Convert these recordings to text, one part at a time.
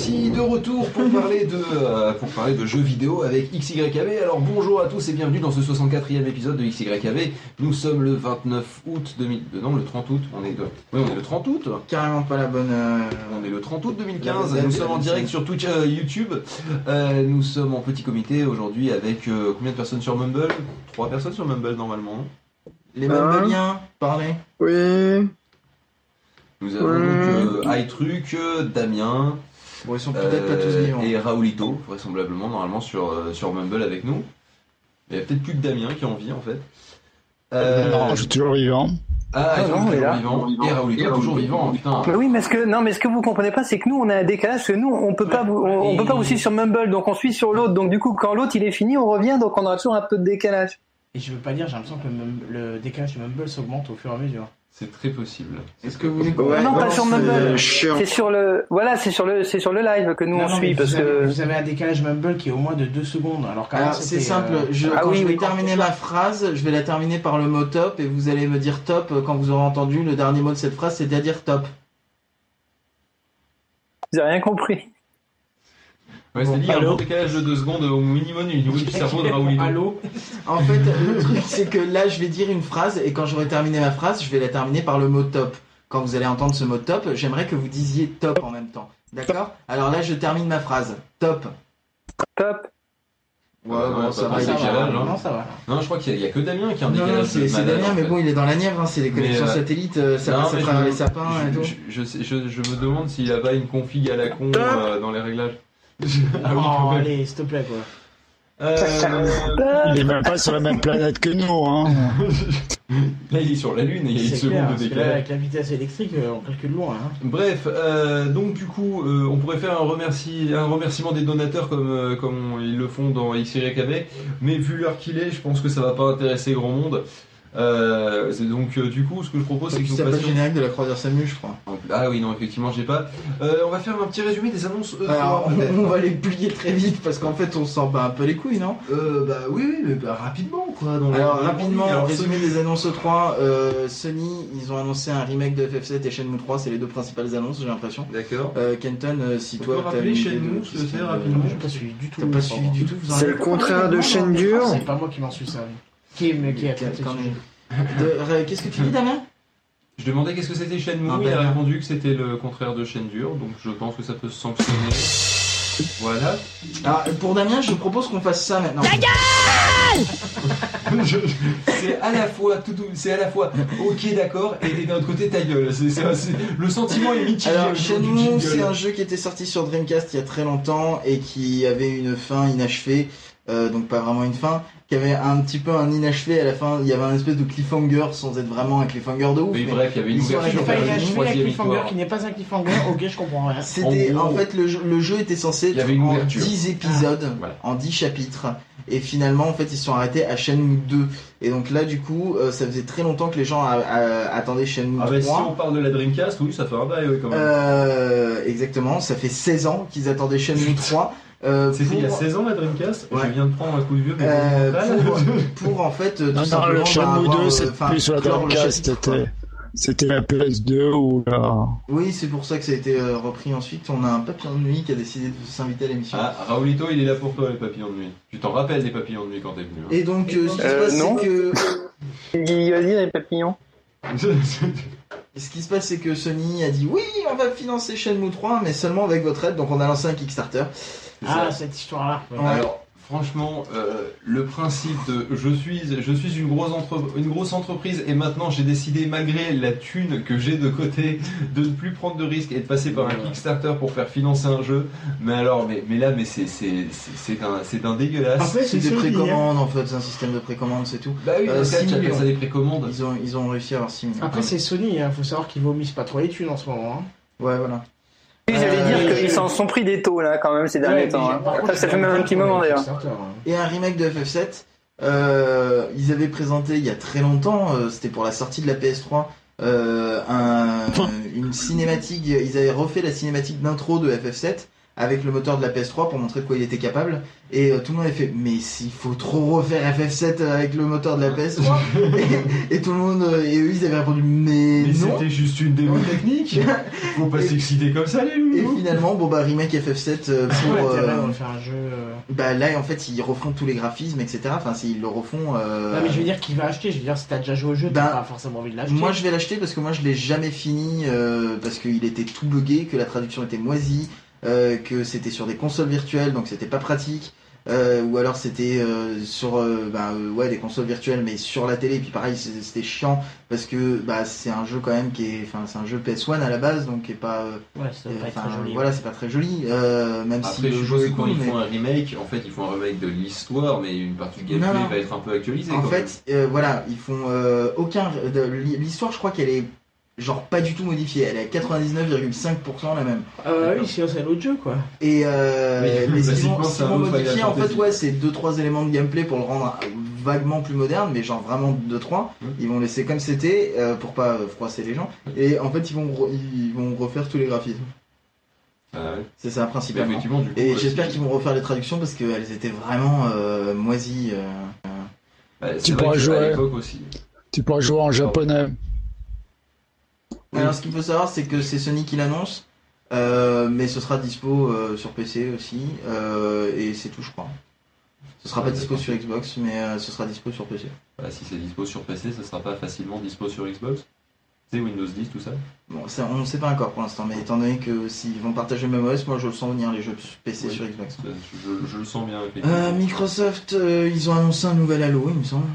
voici de retour pour parler de, euh, pour parler de jeux vidéo avec XYKV. Alors bonjour à tous et bienvenue dans ce 64e épisode de XYKV. Nous sommes le 29 août 2000, euh, non le 30 août, on est, de, oui, on est le 30 août. Carrément pas la bonne. euh, On est le 30 août La 2015, bonne nous sommes en direct sur Twitch, euh, YouTube. Euh, nous sommes en petit comité aujourd'hui avec euh, combien de personnes sur Mumble? Trois personnes sur Mumble normalement. non? Les Hein? Mumbleiens, parlez. Oui. Nous avons Ouais. donc euh, iTruc, euh, Damien, Bon, ils sont peut-être pas tous Euh, vivants. et Raoulito, vraisemblablement, normalement sur, euh, sur Mumble avec nous. Il y a peut-être plus que Damien qui est en vie en fait. Euh, Non, je suis toujours vivant. ah, Ah non, toujours il est là. vivant. Et Raoulito toujours vivant, putain. Mais oui, mais ce que non, mais ce que vous comprenez pas, c'est que nous on a un décalage, parce que nous on peut pas, vous- on, on peut pas vous suivre sur Mumble, donc on suit sur l'autre, donc du coup quand l'autre il est fini, on revient, donc on aura toujours un peu de décalage. Et je veux pas dire, j'ai l'impression que le, le décalage de Mumble s'augmente au fur et à mesure. C'est très possible. Est-ce que vous Ouais, non, pas sur euh, Mumble. chiant. C'est sur le, voilà, c'est sur le, c'est sur le live que nous Non, on non, suit, parce vous, avez, que vous avez un décalage Mumble qui est au moins de 2 secondes, alors c'est simple, euh, je, Ah quand oui, je vais oui. terminer ma phrase, je vais la terminer par le mot top et vous allez me dire top euh, quand vous aurez entendu le dernier mot de cette phrase, c'est-à-dire top. vous avez rien compris. Ouais, Bon, c'est-à-dire un décalage de deux secondes au minimum au niveau du cerveau de Raoulito. Allô En fait, le truc c'est que là je vais dire une phrase et quand j'aurai terminé ma phrase, je vais la terminer par le mot top. Quand vous allez entendre ce mot top, j'aimerais que vous disiez top en même temps. D'accord Alors là je termine ma phrase. Top. Top. Ouais, Ouais, bon, ouais, ça va. décalage, déjà- hein. Non, ça va. Non, je crois qu'il y, a- que Damien qui a un Non, non, décalage c'est Damien, en mais bon, il est dans la Nièvre, hein, c'est les connexions euh, satellites, euh, ça Non, passe à travers je- les sapins et je, tout. je, je, sais- je- je me demande s'il a pas une config à la con euh, dans les réglages. Ah oui, oh, allez, s'il te plaît, quoi. Euh, Il est même pas sur la même planète que nous. Hein. là, il est sur la Lune et il y a une seconde de décalage. avec la vitesse électrique, euh, on calcule loin. Hein. Bref, euh, donc du coup, euh, on pourrait faire un, remercie, un remerciement des donateurs comme, euh, comme ils le font dans XYKB, mais vu l'heure qu'il est, je pense que ça va pas intéresser grand monde. Euh, c'est donc euh, du coup, ce que je propose, c'est que nous C'est pas le passions. générique de la croisière Samu, je crois. Ah oui, non, effectivement, j'ai pas. Euh, on va faire un petit résumé des annonces. E3, Alors, on, on va les plier très vite parce qu'en fait, on s'en bat un peu les couilles, non? Euh, bah oui, oui, mais bah, rapidement quoi. Dans Alors, rapidement, alors, résumé Sony- des annonces 3 euh, Sony, ils ont annoncé un remake de FF7 et Shenmue 3, c'est les deux principales annonces, j'ai l'impression. D'accord. Euh, Kenton, euh, si On toi, t'as Shenmue, de ce rapidement J'ai pas suivi du tout. T'as pas suivi du tout C'est le contraire de dure. C'est pas moi qui m'en suis servi. Qui De- euh, Qu'est-ce que tu dis, Damien Je demandais qu'est-ce que c'était Shenmue, Ah, il a répondu que c'était le contraire de Shenmue, donc je pense que ça peut se sanctionner. Voilà. Alors, pour Damien, je propose qu'on fasse ça maintenant. Je- c'est à la fois tout, c'est à la fois ok d'accord et d'un autre côté ta gueule. C'est, c'est- c'est- le sentiment est mitigé. Alors, Shenmue, c'est un jeu qui était sorti sur Dreamcast il y a très longtemps et qui avait une fin inachevée, euh, donc pas vraiment une fin, qui avait un petit peu un inachevé à la fin. Il y avait un espèce de cliffhanger sans être vraiment un cliffhanger de ouf. Oui, mais bref, il y avait une ouverture arrivés Enfin, vers il a une achevé un cliffhanger qui n'est pas un cliffhanger. Ok, je comprends rien. C'était En fait le jeu, le jeu était censé Il y être avait une en ouverture. 10 épisodes, Ah, voilà. en 10 chapitres. Et finalement, en fait, ils se sont arrêtés à Shenmue 2. Et donc là, du coup, euh, ça faisait très longtemps que les gens a- a- attendaient Shenmue Ah bah si 3. on parle de la Dreamcast, oui, ça fait un bail oui, quand même. Euh, exactement, ça fait 16 ans qu'ils attendaient Shenmue 3. Euh, C'était il y a pour- 16 ans la Dreamcast Ouais. Je viens de prendre un coup de vieux, mais Euh, pour, pour en fait tout Non, non, simplement le bah, Shenmue avoir, 2, euh, c'est plus sur la Dreamcast. C'était, c'était la PS2 ou la. Oui, c'est pour ça que ça a été euh, repris ensuite. On a un papillon de nuit qui a décidé de s'inviter à l'émission. Ah, Raoulito, il est là pour toi, les papillons de nuit. Tu t'en rappelles des papillons de nuit quand t'es venu. hein. Et donc, euh, ce qui se passe, non. c'est que dire les papillons. ce qui se passe, c'est que Sony a dit oui, on va financer Shenmue 3, mais seulement avec votre aide. Donc, on a lancé un Kickstarter. Ah, cette histoire-là. Ouais. Alors, franchement, euh, le principe de je suis, je suis une grosse, entre- une grosse entreprise et maintenant j'ai décidé, malgré la thune que j'ai de côté, de ne plus prendre de risques et de passer par un. Kickstarter pour faire financer un jeu. Mais alors, mais, mais là, mais c'est, c'est, c'est, c'est un, c'est un dégueulasse. Après, C'est des Sony, hein. précommandes, en fait, c'est un système de précommande, c'est tout. bah oui, Euh, millions. ça des précommandes. Ils ont, ils ont réussi à avoir 6 millions. Après, c'est Sony, hein. faut savoir qu'ils vomissent pas trop les thunes en ce moment. Hein. Ouais, voilà. J'allais Euh, dire qu'ils s'en sont pris des taux là quand même ces derniers Ouais, temps. hein. contre, Ça, ça fait même un petit moment d'ailleurs. Hein. Et un remake de FF7. Euh, ils avaient présenté il y a très longtemps, euh, c'était pour la sortie de la PS3, euh, un- une cinématique. Ils avaient refait la cinématique d'intro de FF7 avec le moteur de la PS3 pour montrer de quoi il était capable. Et euh, tout le monde avait fait, mais s'il faut trop refaire FF7 avec le moteur de la PS3. et, et tout le monde, euh, et eux ils avaient répondu, mais, Mais non. c'était juste une démo technique. Faut pas Et- s'exciter comme ça, les Et loulous. finalement, bon bah remake FF7 euh, Pour euh, de faire un jeu. euh, bah là en fait ils refont tous les graphismes etc. Enfin s'ils le refont. euh, Non, mais je veux dire qu'il va acheter? Je veux dire, si t'as déjà joué au jeu, Ben, t'as pas forcément envie de l'acheter. Moi je vais l'acheter parce que moi je l'ai jamais fini euh, parce qu'il était tout buggé, que la traduction était moisie, euh, que c'était sur des consoles virtuelles donc c'était pas pratique. euh, ou alors c'était euh, sur euh, bah, euh, ouais des consoles virtuelles mais sur la télé puis pareil c'était chiant parce que bah c'est un jeu quand même qui est enfin c'est un jeu PS1 à la base donc qui est pas euh, Ouais, ça doit pas très joli. voilà c'est pas très joli euh, même si Après, le je jeu est quand cool ils mais font un remake, en fait, ils font un remake de l'histoire, mais une partie du gameplay Non, non. va être un peu actualisée. En quand même. fait, euh, voilà, ils font euh, aucun. L'histoire, je crois qu'elle est genre pas du tout modifiée. Elle est à 99,5% la même. Ah bah oui, sinon c'est l'autre jeu quoi. Et euh, mais un autre modifier, Final en fait, ouais, c'est deux trois éléments de gameplay pour le rendre vaguement plus moderne, mais genre vraiment deux trois. Mm. Ils vont laisser comme c'était euh, pour pas euh, froisser les gens. Et en fait, ils vont re- ils vont refaire tous les graphismes. Ah ouais. C'est ça Mais principalement. effectivement, du coup. Et ouais, j'espère qu'ils vont refaire les traductions parce qu'elles étaient vraiment euh, moisies. euh. C'est Tu vrai pourras jouer. À l'époque aussi. Tu pourras jouer en japonais. Alors, ce qu'il faut savoir, c'est que c'est Sony qui l'annonce, euh, mais ce sera dispo euh, sur PC aussi, euh, et c'est tout, je crois. Ce sera pas dispo sur Xbox, mais ce sera dispo sur PC. Bah, si c'est dispo sur PC, ça sera pas facilement dispo sur Xbox. Sais, Windows 10, tout ça. Bon, ça, on ne sait pas encore pour l'instant, mais étant donné que s'ils vont partager le même OS, moi je le sens venir les jeux PC Oui. sur Xbox. Ça, Je, je le sens bien, effectivement. Euh, Microsoft, ils ont annoncé un nouvel Halo, il me semble.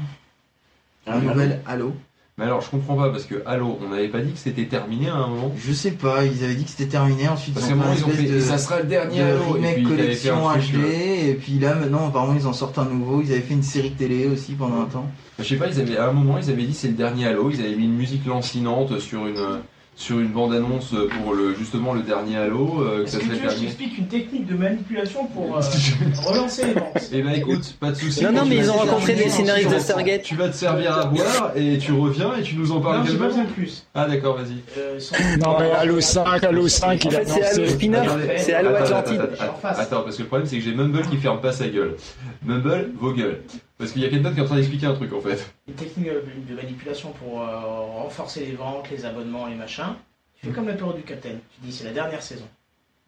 Un nouvel Halo. Mais alors, je comprends pas parce que Halo, on n'avait pas dit que c'était terminé à un moment? Je sais pas, ils avaient dit que c'était terminé, ensuite Parce ils ont fait ils ont de... ça sera le dernier de Halo. Et puis, collection HD euh, et puis là maintenant apparemment ils en sortent un nouveau ils avaient fait une série télé aussi pendant un temps Je sais pas, ils avaient, à un moment, ils avaient dit c'est le dernier Halo. Ils avaient mis une musique lancinante sur une, sur une bande-annonce pour le, justement le dernier Halo. euh, que Est-ce ça que serait tu veux que je t'explique une technique de manipulation pour euh, relancer les ventes? Eh ben écoute, pas de soucis. Non, non, mais ils ont rencontré des scénaristes de Stargate. Tu vas te servir à boire et tu reviens et tu nous en parles Non, j'ai pas calmement. besoin de plus. Ah d'accord, vas-y. Euh, sans- Non, mais Halo 5, Halo 5, En il a fait, c'est Halo. Spin-off, c'est Halo Atlantide. Attends, parce que le problème c'est que j'ai Mumble qui ferme pas sa gueule. Mumble, vos gueules. Parce qu'il y a quelqu'un qui est en train d'expliquer un truc en fait. Une technique de manipulation pour euh, renforcer les ventes, les abonnements, les machins. Tu fais comme la période du Captain. Tu dis c'est la dernière saison.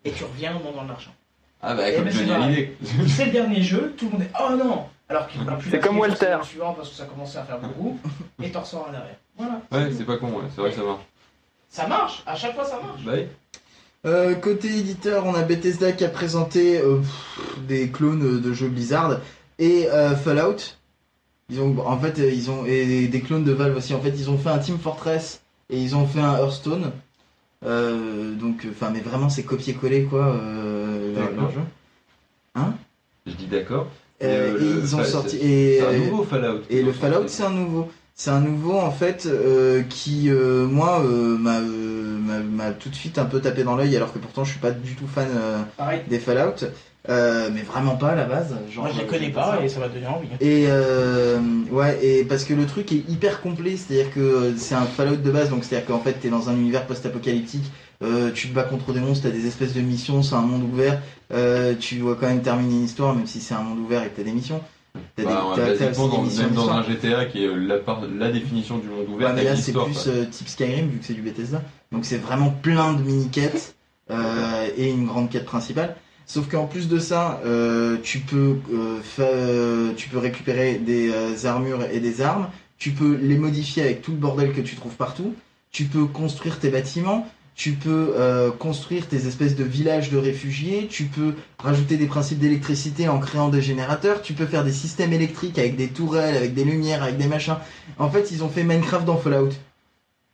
Et tu reviens au moment de l'argent. Ah bah comme ben, Johnny c'est pareil. Hallyday. C'est le dernier jeu, tout le monde est oh non Alors qu'il n'a plus C'est comme Walter. sur le suivant parce que ça commençait à faire beaucoup. Et t'en ressors un derrière. Voilà. Ouais, c'est pas con, ouais. c'est vrai que ça marche. Ça marche, à chaque fois ça marche. Bah oui. Euh, côté éditeur, on a Bethesda qui a présenté euh, pff, des clones de jeux Blizzard et euh, Fallout. Ils ont, en fait, euh, ils ont et des clones de Valve aussi. En fait, ils ont fait un Team Fortress et ils ont fait un Hearthstone. Euh, donc, enfin, mais vraiment, c'est copier-coller quoi euh, leur, jeu. Je dis d'accord. Euh, et le- ils ont enfin, sorti c'est- et un nouveau Fallout. Et le Fallout, c'est un nouveau. C'est un nouveau en fait euh, qui, euh, moi, euh, m'a euh, m'a- m'a tout de suite un peu tapé dans l'œil, alors que pourtant je suis pas du tout fan euh, des Fallout, euh, mais vraiment pas à la base. Genre, Moi je les euh, connais pas et ça m'a donné envie. Et euh, ouais, et parce que le truc est hyper complet, c'est-à-dire que euh, c'est un Fallout de base, donc c'est-à-dire qu'en fait t'es dans un univers post-apocalyptique, euh, tu te bats contre des monstres, t'as des espèces de missions, c'est un monde ouvert, euh, tu dois quand même terminer une histoire, même si c'est un monde ouvert et que t'as des missions. T'as Bah, des- t'as- t'as basiquement, aussi des dans, missions même dans un GTA qui est la, part- la définition du monde ouvert, Ouais, mais là c'est histoire, plus euh, type Skyrim vu que c'est du Bethesda. Donc c'est vraiment plein de mini-quêtes euh, et une grande quête principale. Sauf qu'en plus de ça, euh, tu peux euh, fa- euh, tu peux récupérer des euh, armures et des armes. Tu peux les modifier avec tout le bordel que tu trouves partout. Tu peux construire tes bâtiments. Tu peux construire tes espèces de villages de réfugiés. Tu peux rajouter des principes d'électricité en créant des générateurs. Tu peux faire des systèmes électriques avec des tourelles, avec des lumières, avec des machins. En fait, ils ont fait Minecraft dans Fallout.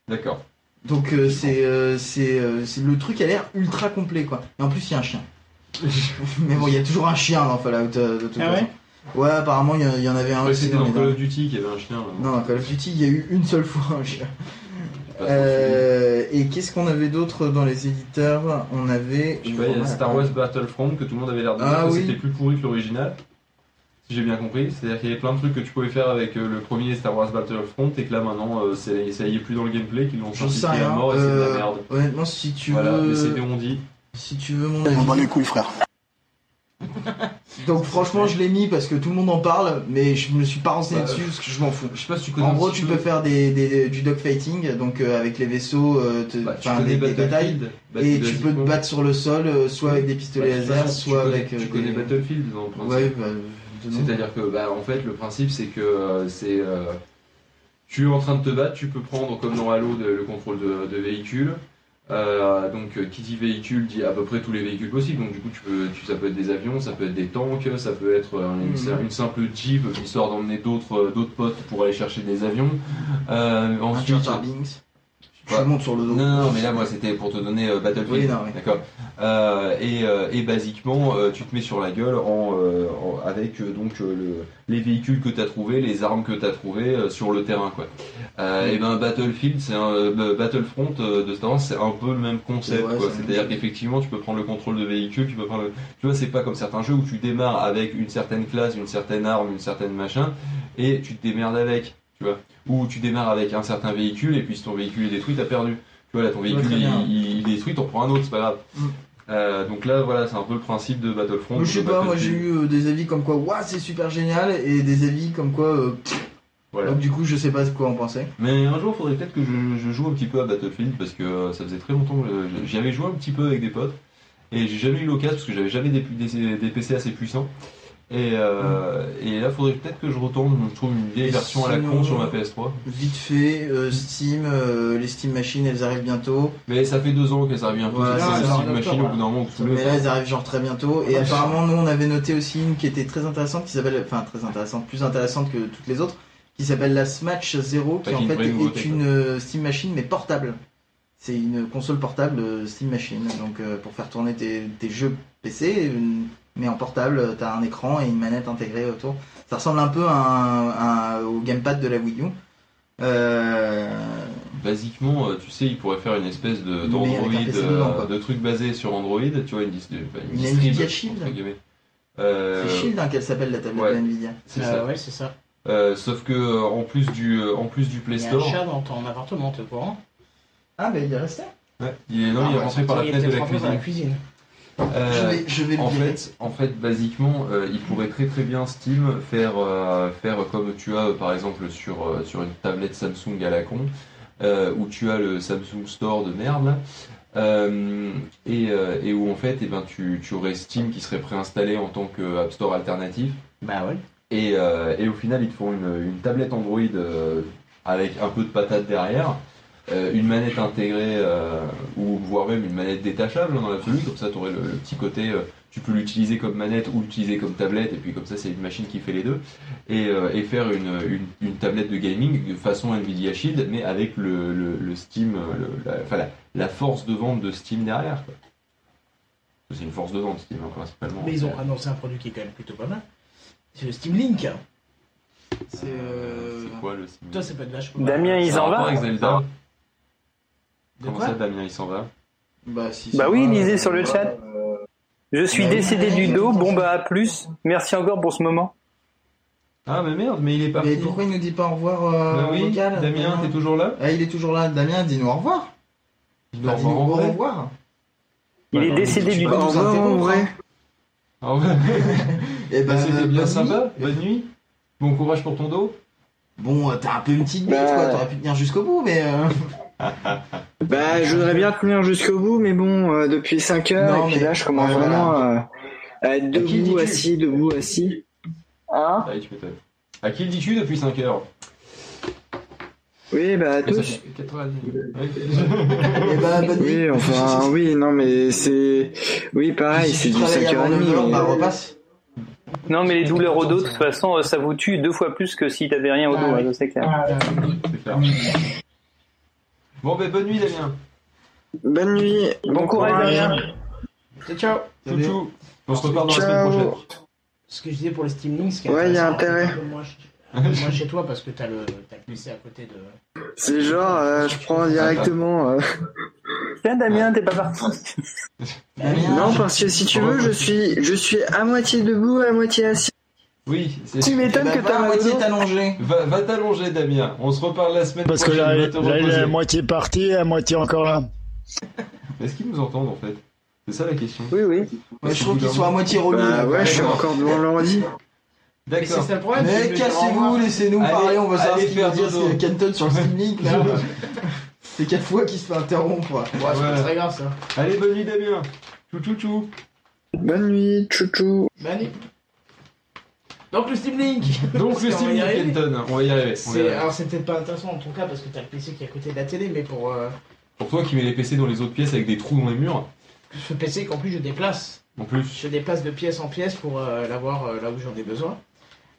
D'accord. Donc c'est c'est c'est- le truc a l'air ultra complet quoi. Et en plus il y a un chien. Mais bon il y a toujours un chien dans Fallout euh, de toute Ah façon. Ouais apparemment il y, en- il y en avait un Ouais, aussi C'était dans Call of. Duty qu'il y avait un chien. là. Non dans Call of Duty il y a eu une seule fois un chien. Euh, et qu'est-ce qu'on avait d'autre dans les éditeurs? On avait. Je sais pas, il y a Star Wars Battlefront que tout le monde avait l'air de Ah dire que oui. c'était plus pourri que l'original. Si j'ai bien compris, c'est-à-dire qu'il y avait plein de trucs que tu pouvais faire avec euh, le premier Star Wars Battlefront et que là maintenant euh, c'est- ça y est plus dans le gameplay, qu'ils l'ont simplifié à mort et c'est de la merde. Honnêtement si tu Voilà, veux. mais c'était on dit. Si tu veux mon On bat avis. les couilles, frère. Donc franchement, je l'ai mis parce que tout le monde en parle, mais je me suis pas renseigné Bah, dessus parce que je m'en fous. Je sais pas si tu connais En un gros, petit tu peu- peux faire des, des- du dogfighting, donc euh, avec les vaisseaux, euh, te- Bah, tu enfin, connais des, des batailles, Battlefield, et tu peux te battre sur le sol, euh, soit avec des pistolets Bah, de toute laser, façon, tu soit connais- avec. euh, Tu connais des- Battlefield dans le principe. Ouais, bah, de nom. C'est-à-dire que, bah, en fait, le principe, c'est que euh, c'est. euh, tu es en train de te battre, tu peux prendre, comme dans Halo, de- le contrôle de, de véhicule. Euh, donc, euh, qui dit véhicule dit à peu près tous les véhicules possibles. Donc, du coup, tu peux, tu- ça peut être des avions, ça peut être des tanks, ça peut être euh, une, Mhm. une simple jeep, histoire d'emmener d'autres d'autres potes pour aller chercher des avions. Euh, Un ensuite. Je monte sur le dos. non, non, mais là, moi, c'était pour te donner euh, Battlefield. Oui, non, oui. D'accord. Euh, et, euh, et basiquement, euh, tu te mets sur la gueule en, euh, en- avec euh, donc euh, le, les véhicules que tu as trouvés, les armes que tu as trouvées euh, sur le terrain, quoi. Euh, Et ben Battlefield, c'est un euh, Battlefront euh, de Star Wars, c'est un peu le même concept, Ouais, C'est-à-dire qu'effectivement, tu peux prendre le contrôle de véhicule, tu peux prendre, le... tu vois, c'est pas comme certains jeux où tu démarres avec une certaine classe, une certaine arme, une certaine machin, et tu te démerdes avec, tu vois. Ou tu démarres avec un certain véhicule et puis si ton véhicule est détruit, t'as perdu. Tu vois là, ton véhicule il, il- détruit, t'en prends un autre, c'est pas grave. Mm. Euh, donc là, voilà, c'est un peu le principe de Battlefront. Je sais pas, moi j'ai eu euh, des avis comme quoi, waouh, c'est super génial, et des avis comme quoi, euh, pff. Voilà. donc du coup, je sais pas quoi en penser. Mais un jour, il faudrait peut-être que je, je joue un petit peu à Battlefield parce que euh, ça faisait très longtemps que j'y avais joué un petit peu avec des potes et j'ai jamais eu l'occasion parce que j'avais jamais des, des, des PC assez puissants. Et, euh, et là, faudrait peut-être que je retourne, je trouve une vieille Et version à la con sur ma PS3. Vite fait, euh, Steam, euh, les Steam Machines, elles arrivent bientôt. Mais ça fait deux ans qu'elles arrivent un peu, Ouais, c'est ça, ça, c'est le en Steam Machine octobre, au bout d'un moment. vous Mais là, elles arrivent genre très bientôt. Et Ouais. apparemment, nous, on avait noté aussi une qui était très intéressante, qui s'appelle, enfin très intéressante, plus intéressante que toutes les autres, qui s'appelle la Smash Zero, qui en fait est une euh, Steam Machine mais portable. C'est une console portable euh, Steam Machine, donc euh, pour faire tourner tes, tes jeux PC, mais en portable, t'as un écran et une manette intégrée autour. Ça ressemble un peu à un- à un- au gamepad de la Wii U. Euh, Basiquement, tu sais, ils pourraient faire une espèce de d'Android, euh, de truc basé sur Android, tu vois, une, dis- enfin, une Une Shield. entre guillemets. Euh, c'est Shield hein, qu'elle s'appelle la tablette ouais. de Nvidia. c'est Euh, ça. ouais, c'est ça. Euh, sauf que euh, en plus du euh, en plus du Play Il y a un Store, chat dans ton appartement, t'es au courant Ah, bah il est resté. ouais, il est non, Ah, il est ouais, rentré par la fenêtre de la dans la cuisine. cuisine. Euh, je vais, je vais le en fait, en fait, basiquement, euh, il pourrait très très bien Steam faire euh, faire comme tu as euh, par exemple sur euh, sur une tablette Samsung à la con, euh, où tu as le Samsung Store de merde euh, et, euh, et où en fait, eh ben tu, tu aurais Steam qui serait préinstallé en tant que App Store alternatif. Bah ouais. Et, euh, et au final, ils te font une, une tablette Android euh, avec un peu de patate derrière, euh, une manette intégrée, euh, ou voire même une manette détachable dans l'absolu, comme ça tu aurais le, le petit côté, euh, tu peux l'utiliser comme manette ou l'utiliser comme tablette, et puis comme ça c'est une machine qui fait les deux, et, et faire une, une, une tablette de gaming de façon Nvidia Shield, mais avec le, le, le Steam, la, enfin, la, la force de vente de Steam derrière. C'est une force de vente Steam hein, principalement. Mais ils ont annoncé un produit qui est quand même plutôt pas mal. C'est le Steam Link. C'est euh... Quoi le Steam Toi, ça peut être vachement. Damien, il s'en va avec Zelda De Comment quoi ça, Damien, il s'en va Bah, si, Bah oui, va, lisez sur le chat. Je suis décédé du dos. Bon bah à plus. Merci encore pour ce moment. Ah, mais merde, mais il est parti. Mais pourquoi il nous dit pas au revoir euh, Bah oui, vocal Damien, t'es toujours là Ah, il est toujours là. Damien, dis-nous au revoir. Dis-nous Bah, au dis-nous revoir en au vrai. revoir. Il Bah est non, décédé du dos. nous revoir, en interrompre, vrai. ouais. Eh Bah, ben, c'était bonne bien nuit. sympa. Bonne nuit. Bon courage pour ton dos. Bon, euh, t'as un peu une petite bite, Bah. quoi. T'aurais pu tenir jusqu'au bout, mais. euh, Bah, je voudrais bien tenir jusqu'au bout, mais bon, euh, depuis 5 heures, Non, et puis mais- là, je commence Ouais, vraiment euh, à être debout, assis, debout, assis. Hein Ah, tu m'étonnes. À qui le dis-tu depuis 5 heures Oui, bah, à tous. fait 90. Ouais. Eh ben, bonne nuit. Oui, enfin, oui, non, mais c'est. Oui, pareil, c'est du travailles avant 5h30. 9h, mais- bah repasse. Non mais les douleurs au dos, de toute façon, euh, ça vous tue deux fois plus que si t'avais rien au dos, Ah, hein, oui. ça, c'est clair. Bon, ben bonne nuit, Damien. Bonne nuit. Bon courage, Damien. Ciao, ciao. On se reparle dans la semaine Ciao. prochaine. Ce que je disais pour le Steam Link, ce qui est Ouais, y a intérêt. Moi, chez toi, parce que t'as le, t'as le PC à côté de. C'est genre, euh, je prends directement. euh, Tiens Damien, t'es pas parti. Non, parce que si tu veux, je suis, je suis à moitié debout, à moitié assis. Oui, c'est... Tu eh m'étonnes ben, que va t'as à moitié t'allonger. Va, va t'allonger, Damien. On se reparle la semaine Parce que prochaine. là, Va il est à moitié parti, à moitié encore là. Est-ce qu'ils nous entendent en fait? C'est ça la question. Oui, oui. Ouais, je trouve qu'ils sont à moitié relous. Bah ouais, je suis encore devant l'ordi. Mais D'accord. ça le problème. Mais cassez-vous, laissez-nous parler, on veut savoir ce qu'il va faire dire, Kenton sur le Steam Link là. C'est quatre fois qu'il se fait interrompre. Ouais, c'est pas très grave ça. Allez, bonne nuit Damien. Chou chou chou. Bonne nuit, chouchou. Manu. Donc le Steam Link. Donc le Steam Link. Kenton, on va y arriver. on va y C'est- arriver. Alors c'est peut-être pas intéressant en ton cas parce que t'as le PC qui est à côté de la télé, mais pour euh, Pour toi qui mets les PC dans les autres pièces avec des trous dans les murs, ce PC qu'en plus je déplace. en plus. Je déplace de pièce en pièce pour euh, l'avoir euh, là où j'en ai besoin.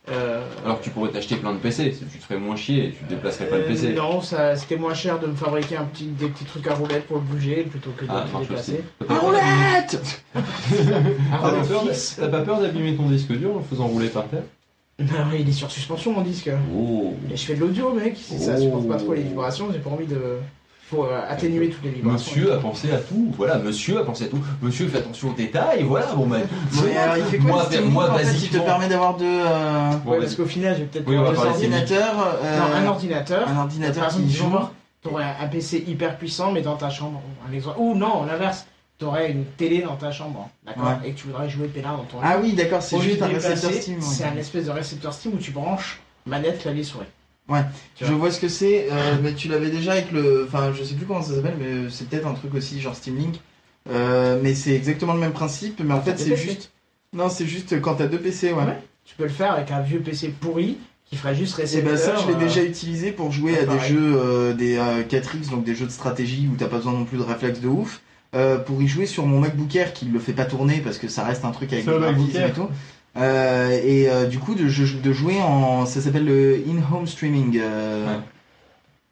Euh, Alors que tu pourrais t'acheter plein de PC, tu te ferais moins chier et tu te déplacerais pas le euh, PC. Non, ça, c'était moins cher de me fabriquer un petit, des petits trucs à roulettes pour le bouger plutôt que de Ah, déplacer. T'as pas Ah peur d'abîmer- roulette T'as pas roulette peur d'abîmer ton disque dur en le faisant rouler par terre? Non, il est sur suspension mon disque. Oh Et je fais de l'audio, mec. Si ça Oh. supporte pas trop les vibrations, j'ai pas envie de. Faut euh, atténuer toutes les vibrations. Monsieur a pensé à tout, voilà, monsieur a pensé à tout. Monsieur fait attention aux détails, voilà, bon ben. Mais alors, il fait quoi Moi, le Steam moi, en fait, Il te permet d'avoir deux, euh, Ouais, vas-y. parce qu'au final, je vais peut-être Oui, deux ordinateurs. euh, Non, un ordinateur. un ordinateur Par exemple, joue. t'aurais un PC hyper puissant, mais dans ta chambre. Un exemple. Ou non, l'inverse. T'aurais une télé dans ta chambre, d'accord Et que tu voudrais jouer peinard dans ton. Ah oui, d'accord, c'est juste un récepteur Steam. ouais. C'est un espèce de récepteur Steam où tu branches manette, clavier, souris. Tu Je vois ce que c'est, euh, mais tu l'avais déjà avec le. Enfin, je sais plus comment ça s'appelle, mais c'est peut-être un truc aussi, genre Steam Link. Euh, mais c'est exactement le même principe, mais en fait, Des c'est juste. Non, c'est juste quand t'as deux PC, ouais. Ouais. Tu peux le faire avec un vieux PC pourri qui ferait juste Et récepteur. bah ça, je l'ai euh, déjà utilisé pour jouer ouais, à des jeux, euh, des euh, 4X, donc des jeux de stratégie où t'as pas besoin non plus de réflexe de ouf. euh, pour y jouer sur mon MacBook Air qui le fait pas tourner parce que ça reste un truc avec des graphismes Air. et tout. Euh, et euh, du coup, de, de jouer en. Ça s'appelle le in-home streaming. euh,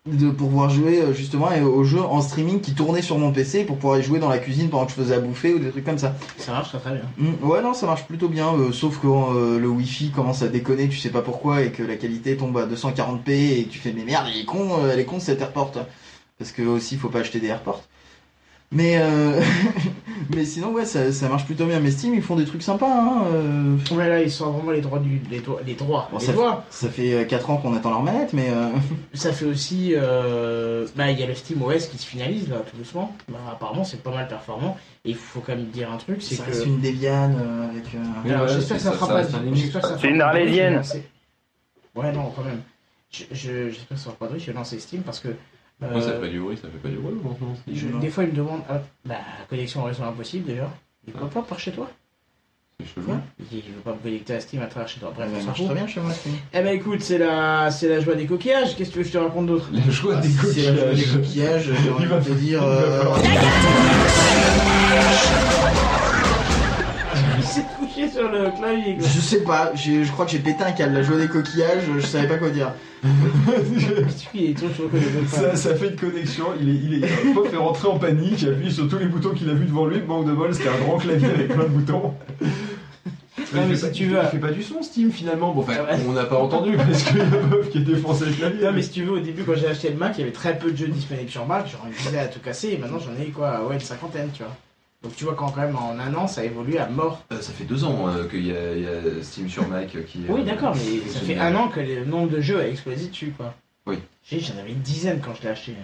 de pouvoir jouer justement au jeu en streaming qui tournait sur mon PC pour pouvoir y jouer dans la cuisine pendant que je faisais à bouffer ou des trucs comme ça. Ça marche très très bien. Mm, ouais, non, ça marche plutôt bien, euh, sauf quand euh, le Wi-Fi commence à déconner, tu sais pas pourquoi, et que la qualité tombe à 240p et que tu fais mais merde, elle est con, euh, elle est con cette AirPort. Parce que aussi, faut pas acheter des AirPorts. Mais euh, mais sinon, ouais, ça, ça marche plutôt bien. Mais Steam, ils font des trucs sympas. Hein, euh. Ouais, là, ils sont vraiment les droits du. Les, droits- les droits. Bon, les ça, droits. ça fait 4 ans qu'on attend leur manette, mais euh, Ça fait aussi. euh, Bah, il y a le Steam OS qui se finalise là, tout doucement. Bah, apparemment, c'est pas mal performant. Et il faut quand même dire un truc c'est ça que. reste une Debian euh, avec. euh, voilà, j'espère que c'est- ça ça- fera ça pas. J'espère C'est une arlésienne. Ouais, non, quand même. Je- je- J'espère que ça fera pas de bruit. Je vais lancer Steam parce que. Pourquoi ça euh, fait du bruit Ça fait pas du bruit je- des fois, il me demande. ah, bah, connexion au réseau impossible déjà. Il peut pas par chez toi C'est chelou. Il veut pas me connecter à Steam à travers chez toi. Bref, ça marche très bien chez moi, Steam. Eh ben écoute, c'est la, c'est la joie des coquillages. Qu'est-ce que tu veux que je te raconte d'autre La joie des Si c'est la joie des coquillages. coquillages, j'ai envie de te dire. euh, sur le clavier. quoi. Je sais pas, je crois que j'ai pété un câble. La joie des coquillages, je savais pas quoi dire. Il Ça, ça fait une connexion, il est, il est, Pop est rentré en panique, il appuie sur tous les boutons qu'il a vus devant lui, manque de bol, c'était un grand clavier avec plein de boutons. mais il fait si pas- tu il veux- fait pas du son Steam finalement, bon enfin ouais. on n'a pas entendu parce qu'il y a Bob qui a défoncé le clavier. Non mais si tu veux, au début quand j'ai acheté le Mac, il y avait très peu de jeux disponibles sur Mac, j'aurais visé à tout casser et maintenant j'en ai quoi, ouais une cinquantaine tu vois. Donc tu vois quand quand même en un an ça a évolué à mort. Euh, ça fait deux ans euh, qu'il y, a- il y a Steam sur Mac qui. Oui euh, d'accord, mais ça fait un an que le nombre de jeux a explosé dessus quoi. Oui. J'en avais une dizaine quand je l'ai acheté.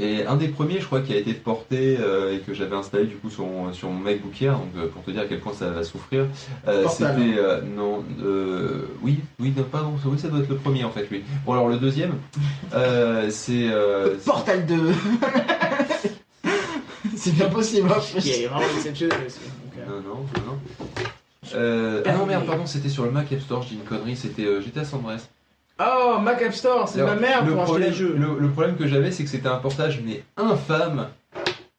Et un des premiers, je crois, qui a été porté et que j'avais installé du coup sur mon, sur mon MacBook Air, donc pour te dire à quel point ça va souffrir, c'était euh, non, oui, oui, non, pardon, oui, ça doit être le premier en fait, oui. Bon alors le deuxième, c'est c'est- Portal 2 C'est bien possible. hein. Qui est vraiment exceptionnel aussi. Donc, euh, non, non, non, non. Euh, ah non merde, pardon, c'était sur le Mac App Store, j'ai une connerie, c'était euh, GTA San Andreas. Oh Mac App Store, c'est ma mère le pour acheter problème, les jeux. Le, le problème que j'avais, c'est que c'était un portage mais infâme,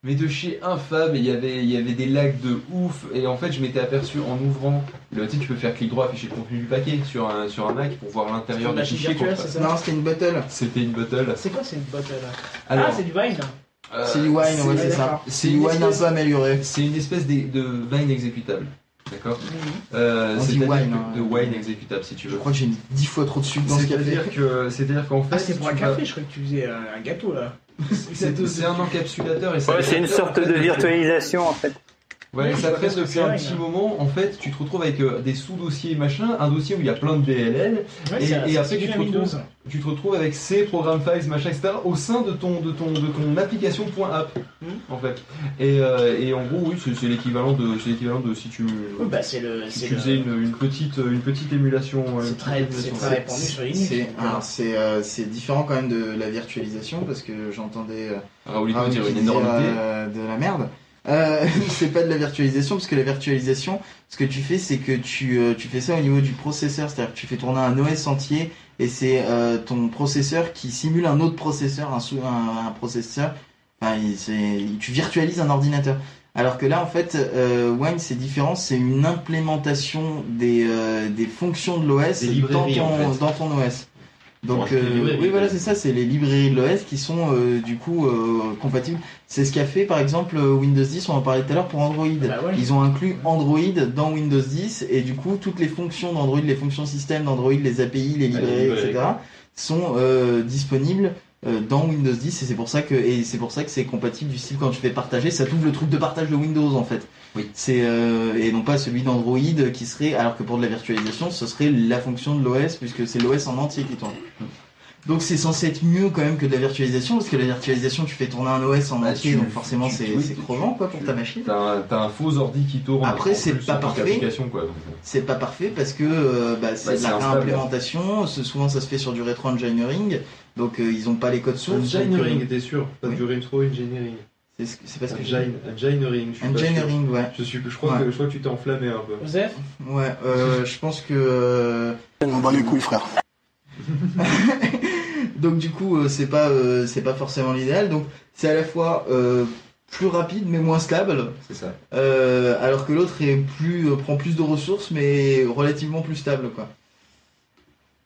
mais de chez infâme. Et il y avait, il y avait des lags de ouf. Et en fait, je m'étais aperçu en ouvrant. Le, tu sais, tu peux faire clic droit, afficher le contenu du paquet sur un, sur un Mac pour voir l'intérieur des fichiers. c'est ça Non, c'était une bottle. C'était une bottle. C'est quoi cette botte là? Alors, Ah c'est du Vine euh, C'est du wine, c'est- ouais, c'est ça. C'est C'est du une wine un espèce- peu amélioré. C'est une espèce de, de Vine exécutable. D'accord Mhm. euh, C'est-à-dire wine, hein. de wine exécutable si tu Je veux. crois que j'ai mis 10 fois trop de sucre dans ce café. C'est-à-dire que, c'est-à-dire qu'en fait, Ah c'est pour un vas- café, je croyais que tu faisais euh, un gâteau là. C'est c'est un encapsulateur et ça Ouais, c'est une sorte de virtualisation en fait. Ouais, ça traîne depuis c'est, un petit moment. En fait, tu te retrouves avec euh, des sous-dossiers machin, un dossier où il y a plein de DLL, Ouais, Et- et après, tu te retrouves- Windows. tu te retrouves avec ces programmes files machin, etc. au sein de ton de ton de ton application .app Hmm. en fait. Et, euh, et en gros, oui, c'est c'est l'équivalent de c'est l'équivalent de si tu Oui, bah c'est le. si c'est tu le- faisais une, une petite une petite émulation. euh, une C'est petite très, c'est émulation. très répandu sur Linux. C'est alors, c'est, euh, c'est différent quand même de la virtualisation parce que j'entendais euh, Raoul, il Raoul dire qui une disait, énormité. euh, de la merde. Euh, c'est pas de la virtualisation parce que la virtualisation, ce que tu fais, c'est que tu, euh, tu fais ça au niveau du processeur, c'est-à-dire que tu fais tourner un OS entier et c'est euh, ton processeur qui simule un autre processeur, un, un, un processeur. Enfin, tu virtualises un ordinateur. Alors que là, en fait, euh, Wine, c'est différent, c'est une implémentation des, euh, des fonctions de l'OS dans en fait. dans ton OS. Donc, euh, oui, voilà, quoi. c'est ça, c'est les librairies de l'OS qui sont euh, du coup euh, compatibles. C'est ce qu'a fait par exemple euh, Windows 10, on en parlait tout à l'heure pour Android. Bah ouais. Ils ont inclus Android dans Windows 10 et du coup toutes les fonctions d'Android, les fonctions système d'Android, les API, les Ah, librairies, etc. sont euh, disponibles euh, dans Windows 10 et c'est pour ça que et c'est pour ça que c'est compatible du style quand tu fais partager, ça t'ouvre le truc de partage de Windows en fait. Oui. C'est euh, et non pas celui d'Android qui serait alors que pour de la virtualisation, ce serait la fonction de l'OS puisque c'est l'OS en entier qui tourne. Donc c'est censé être mieux quand même que de la virtualisation parce que la virtualisation tu fais tourner un OS en Bah, entier tu- donc forcément c'est crevant quoi pour tu- ta machine. T'as un, faux ordi qui tourne. Après, c'est pas parfait. euh. C'est pas parfait parce que euh, bah, c'est Bah, de la réimplémentation. Souvent ça se fait sur du rétro-engineering. Donc euh, ils ont pas les codes sources. Engineering, euh, t'es sûr Pas Oui. du retro engineering. C'est ce- c'est parce que Engine- Engineering, je suis pas sûr. Engineering, ouais. Je, suis, je, crois Ouais. que, je crois que tu t'es enflammé un peu. Joseph Ouais, euh, je pense que. euh, On bat les couilles, frère. Donc du coup, euh, c'est pas, euh, c'est pas forcément l'idéal. Donc c'est à la fois euh, plus rapide mais moins stable, C'est ça. euh, alors que l'autre est plus, euh, prend plus de ressources mais relativement plus stable, quoi.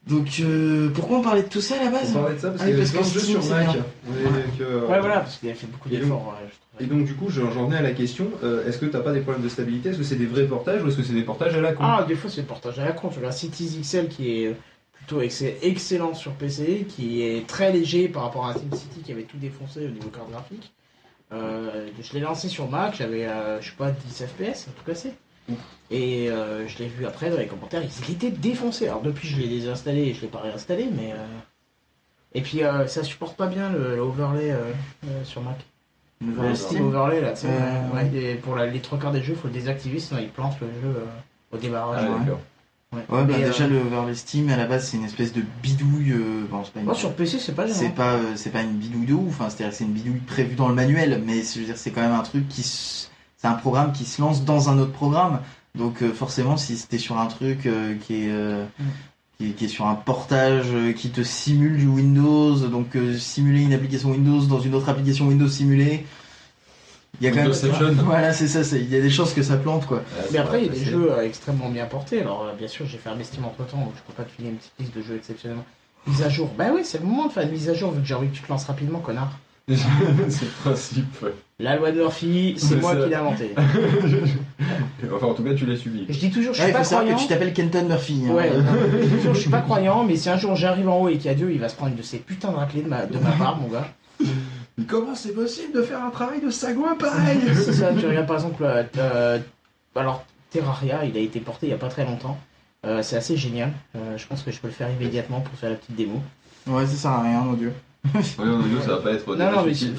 Donc euh, pourquoi on parlait de tout ça à la On base parlait de ça parce Ah qu'il y avait plein de jeux sur c'est Mac. Et euh, Ouais, voilà, parce qu'il a fait beaucoup Et d'efforts. ouais, Et trouvais. donc du coup, j'en venais à la question, euh, est-ce que t'as pas des problèmes de stabilité? Est-ce que c'est des vrais portages ou est-ce que c'est des portages à la con? Ah, des fois, c'est le portage à la con. Tu regardes Cities XL qui est plutôt ex- excellent sur PC, qui est très léger par rapport à SimCity qui avait tout défoncé au niveau carte graphique. Euh, je l'ai lancé sur Mac, j'avais, euh, je sais pas, 10 FPS, tout cassé. Et euh, je l'ai vu après dans les commentaires, il était défoncé. Alors depuis, je l'ai désinstallé et je l'ai pas réinstallé, mais. euh, Et puis, euh, ça supporte pas bien le, le overlay euh, euh, sur Mac. Le Le Steam overlay là, tu Euh, ouais, pour la- les trois quarts des jeux, faut le désactiver sinon il plante le jeu euh, au démarrage. Ah. Ouais. Ouais, bah, Mais, déjà euh, le le Steam à la base c'est une espèce de bidouille. euh, bon, c'est pas une moi, sur PC, c'est pas c'est gênant. pas euh, c'est pas une bidouille de ouf enfin c'est à dire que c'est une bidouille prévue dans le manuel mais c'est- je veux dire c'est quand même un truc qui se- c'est un programme qui se lance dans un autre programme donc euh, forcément si c'était sur un truc euh, qui est euh, Mm. qui, est- qui est sur un portage euh, qui te simule du Windows donc euh, simuler une application Windows dans une autre application Windows simulée il y a quand même voilà c'est ça il y a des chances que ça plante quoi Mais après, il y a des jeux extrêmement bien portés. Alors, euh, bien sûr, j'ai fait un Steam entre temps, donc je peux pas te filer une petite liste de jeux exceptionnellement. Mise à jour. Bah oui, c'est le moment de faire une mise à jour, vu que j'ai envie que tu te lances rapidement, connard. c'est le principe, ouais. La loi de Murphy, c'est moi ça. qui l'ai inventé. Enfin, en tout cas, tu l'as subi. Je dis toujours, je Ouais, suis faut pas croyant. que tu t'appelles Kenton Murphy hein. Ouais, je dis toujours, je suis pas croyant, mais si un jour j'arrive en haut et qu'il y a Dieu, il va se prendre une de ces putains de raclées de ma, de ma part, mon gars. Mais comment c'est possible de faire un travail de sagouin pareil C'est ça, tu regardes par exemple, euh, alors Terraria, il a été porté il y a pas très longtemps. Euh, c'est assez génial. Euh, je pense que je peux le faire immédiatement pour faire la petite démo. ouais ça sert à rien mon dieu Oui, en audio, ça va pas être. Non, non, mais utile,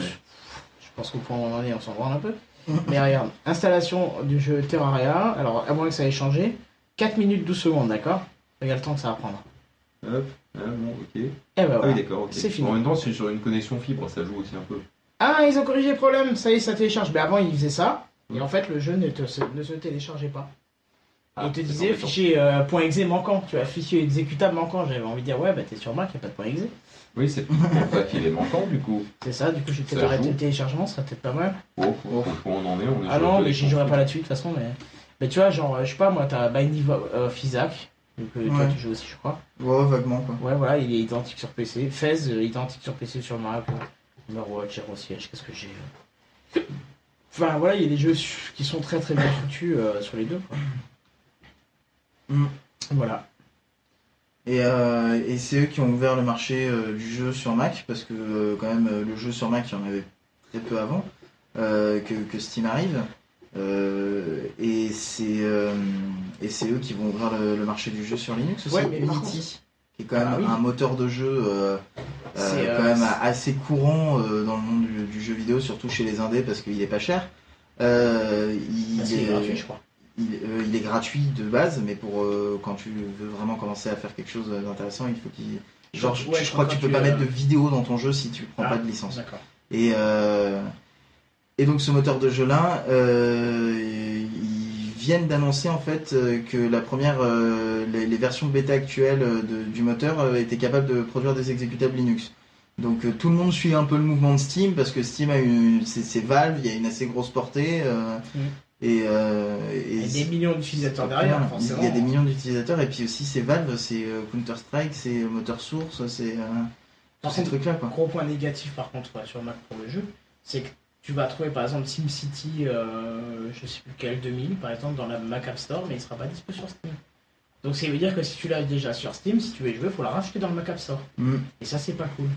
pense qu'au point où on en est, on s'en branle un peu. Mais regarde, installation du jeu Terraria. Alors, à moins que ça ait changé, 4 minutes 12 secondes, d'accord? Regarde le temps que ça va prendre. Hop, ah, bon, ok. Et ben Ah voilà. oui, d'accord, ok. C'est fini. En même temps, c'est sur une connexion fibre, ça joue aussi un peu. Ah, ils ont corrigé le problème, ça y est, ça télécharge. Mais avant, ils faisaient ça, et en fait, le jeu ne, te- se, ne se téléchargeait pas. Ah, Il te disait fichier euh, .exe manquant, tu vois, fichier exécutable manquant. J'avais envie de dire, ouais, bah t'es sur Mac, y a pas de .exe. Oui, c'est pour ça qu'il est manquant, du coup. C'est ça, du coup, je vais peut-être Ça arrêter joue. le téléchargement, ça serait peut-être pas mal. Oh, oh, oh, on en est, on est Ah sur non, le mais j'y jouerai pas là-dessus de toute façon, mais. Mais tu vois, genre, euh, je sais pas, moi, t'as Binding of Isaac, donc euh, toi Ouais. tu joues aussi, je crois. ouais vaguement quoi Ouais, voilà, il est identique sur PC. Fez, euh, identique sur PC sur Mac. euh, Overwatch, Zero Siege, qu'est-ce que j'ai euh. Enfin, voilà, il y a des jeux su- qui sont très très bien foutus euh, sur les deux, quoi. Mm. Voilà. Et, euh, et c'est eux qui ont ouvert le marché euh, du jeu sur Mac, parce que euh, quand même euh, le jeu sur Mac, il y en avait très peu avant que, que Steam arrive. Et c'est et c'est eux qui vont ouvrir le, le marché du jeu sur Linux aussi. Ouais, mais Unity, qui est quand même Ah oui. un moteur de jeu quand même assez courant dans le monde du, du jeu vidéo, surtout chez les indés parce qu'il est pas cher. Il, est, gratuit, je crois. Il, euh, il est gratuit de base, mais pour euh, quand tu veux vraiment commencer à faire quelque chose d'intéressant, il faut qu'il genre je, Ouais, je crois que tu peux pas mettre euh, de vidéo dans ton jeu si tu prends Ah. pas de licence. D'accord. Et, euh, et donc ce moteur de jeu là, euh, ils viennent d'annoncer en fait euh, que la première, euh, les, les versions bêta actuelles euh, de- du moteur euh, étaient capables de produire des exécutables Linux. Donc euh, tout le monde suit un peu le mouvement de Steam parce que Steam a une, c'est Valve, il y a une assez grosse portée euh, Mm. Et, euh, et Il y a c'est- des millions d'utilisateurs derrière, il forcément. y a des millions d'utilisateurs et puis aussi c'est Valve, c'est euh, Counter Strike, c'est euh, moteur source, c'est euh, tous ces. Gros point négatif par contre ouais, sur Mac pour le jeu, c'est que tu vas trouver par exemple SimCity, euh, je sais plus quel 2000 par exemple dans la Mac App Store, mais il sera pas dispo sur Steam. Donc ça veut dire que si tu l'as déjà sur Steam, si tu veux jouer, faut la racheter dans le Mac App Store. Mm. Et ça c'est pas cool.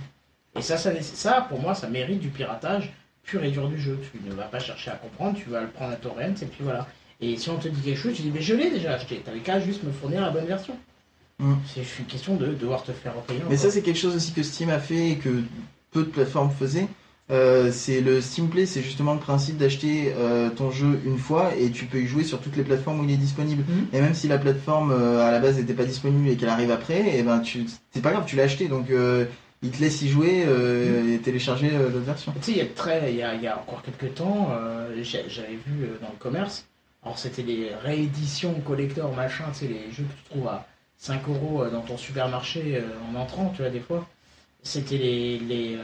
Et ça, ça, ça, pour moi, ça mérite du piratage pur et dur du jeu. Tu ne vas pas chercher à comprendre, tu vas le prendre à torrent et puis voilà. Et si on te dit quelque chose, tu dis mais je l'ai déjà acheté. T'avais qu'à juste me fournir la bonne version. Mm. C'est une question de devoir te faire repayer. Mais ça, c'est quelque chose aussi que Steam a fait et que peu de plateformes faisaient. Euh, c'est le Steam Play, c'est justement le principe d'acheter euh, ton jeu une fois et tu peux y jouer sur toutes les plateformes où il est disponible. Mhm. Et même si la plateforme euh, à la base n'était pas disponible et qu'elle arrive après, et ben tu, c'est pas grave, tu l'as acheté donc il te laisse y jouer euh, et télécharger euh, l'autre version. Tu sais, il y a très, il y a, il y a encore quelques temps, euh, j'avais vu euh, dans le commerce. Alors c'était les rééditions collector machin, tu sais, les jeux que tu trouves à 5 euros dans ton supermarché euh, en entrant, tu vois des fois. C'était les les, euh,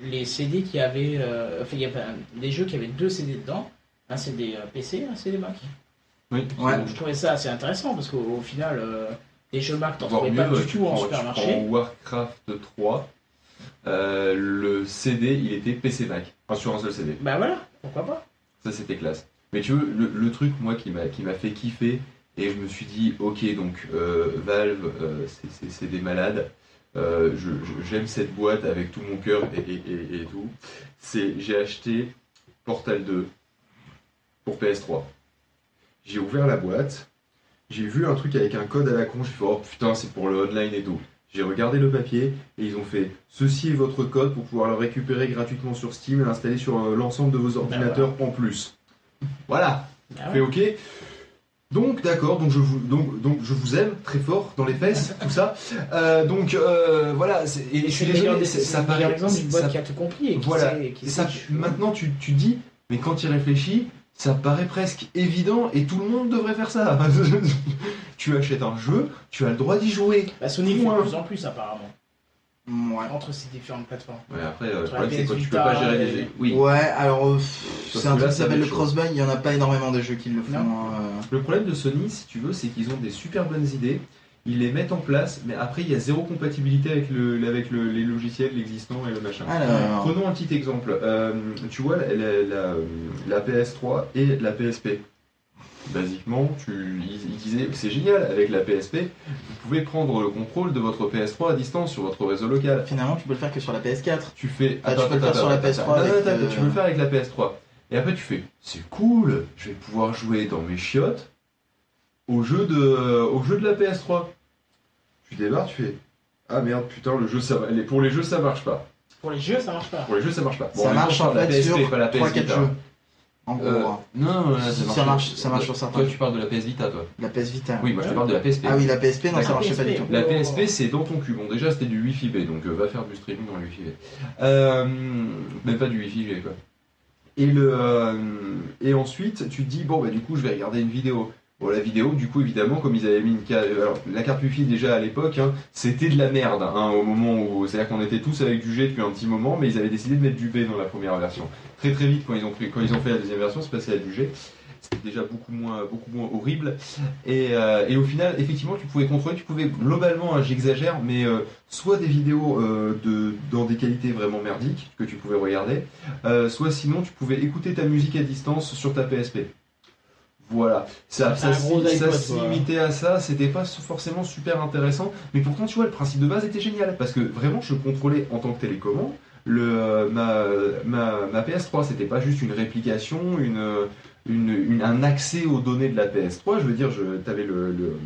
les CD qui avaient, euh, enfin il y avait des jeux qui avaient deux CD dedans, un CD PC, un CD Mac. Oui. Ouais. Donc, je trouvais ça assez intéressant parce qu'au au final, euh, les jeux Mac t'en trouvais mieux, pas du tout en supermarché. Warcraft 3, euh, le CD il était PC Mac, enfin sur un seul CD. Bah voilà, pourquoi pas. Ça c'était classe. Mais tu veux, le, le truc moi qui m'a fait kiffer et je me suis dit ok donc euh, Valve euh, c'est- des malades. Euh, J'aime cette boîte avec tout mon cœur et, et- et- et tout. C'est j'ai acheté Portal 2 pour PS3. J'ai ouvert la boîte, j'ai vu un truc avec un code à la con, j'ai fait oh putain c'est pour le online et tout. J'ai regardé le papier et ils ont fait ceci est votre code pour pouvoir le récupérer gratuitement sur Steam et l'installer sur euh, l'ensemble de vos ordinateurs en plus. Voilà, Ah fait ouais. ok. Donc d'accord, donc je vous donc donc je vous aime très fort dans les fesses, tout ça. Euh, donc euh, voilà, et je suis désolé, ça paraît exemple d'une boîte ça- qui a tout compris et qui Voilà. sait, qui et sait ça- que- maintenant tu, tu dis, mais quand tu y réfléchis, ça paraît presque évident et tout le monde devrait faire ça. tu achètes un jeu, tu as le droit d'y jouer. Bah, Sony fait de plus en plus apparemment Ouais. entre ces différentes plateformes. Ouais, après, euh, le problème c'est quand tu peux pas gérer les jeux. Oui. Ouais, alors euh, c'est un que truc qui ça s'appelle le cross-buy, il y en a pas énormément de jeux qui le font. Hein, Le problème de Sony, si tu veux, c'est qu'ils ont des super bonnes idées. Ils les mettent en place, mais après il y a zéro compatibilité avec, le, avec le- les logiciels existants et le machin. Alors, Prenons un petit exemple. Euh, tu vois, la, la- la- la PS3 et la PSP. Basiquement, tu, ils, ils disaient que c'est génial, avec la PSP, vous pouvez prendre le contrôle de votre PS3 à distance sur votre réseau local. finalement, tu peux le faire que sur la PS4. Tu fais. Ah, tu peux le faire sur la PS3 attends, avec, attends, euh, Tu peux le faire avec la PS3. Et après, tu fais c'est cool, je vais pouvoir jouer dans mes chiottes au jeu de, au jeu de la PS3. Tu débarres, tu fais ah merde, putain, le jeu, ça, les- pour les jeux, ça marche pas. Pour les jeux, ça marche pas. Pour les jeux, ça marche pas. Bon, ça marche en la fait PSP, sur pas la PS 3-4 Vita. jeux. En gros, Euh, hein. Non, là, Si, ça, ça marche- ça marche sur certains Toi, tu parles de la PS Vita, toi. la PS Vita. Oui, moi, je te parle de la PSP. Ah oui, la PSP, non, ça marchait pas du tout. La. PSP, c'est dans ton cul. Bon, déjà, c'était du Wi-Fi B, donc euh, va faire du streaming dans le Wi-Fi B. Euh, même pas du Wi-Fi G, quoi. Et, le, euh, et ensuite, tu te dis, bon, bah, du coup, je vais regarder une vidéo. Bon, la vidéo, du coup, évidemment, comme ils avaient mis une carte. Alors, la carte Wi-Fi, déjà à l'époque, hein, c'était de la merde, hein, au moment où. C'est-à-dire qu'on était tous avec du G depuis un petit moment, mais ils avaient décidé de mettre du B dans la première version. Très très vite, quand ils ont, fait la deuxième version, c'est passé à du G. C'était déjà beaucoup moins, horrible. Et, euh, et au final, effectivement, tu pouvais contrôler, tu pouvais globalement, hein, j'exagère, mais euh, soit des vidéos euh, de, dans des qualités vraiment merdiques que tu pouvais regarder, euh, soit sinon tu pouvais écouter ta musique à distance sur ta PSP. Voilà, ça, ça, se limitait à ça, c'était pas forcément super intéressant, mais pourtant tu vois, le principe de base était génial, parce que vraiment je contrôlais en tant que télécommande le, euh, ma, ma, ma PS3, c'était pas juste une réplication, une, une, une- un accès aux données de la PS3. Je veux dire, je, t'avais le, le,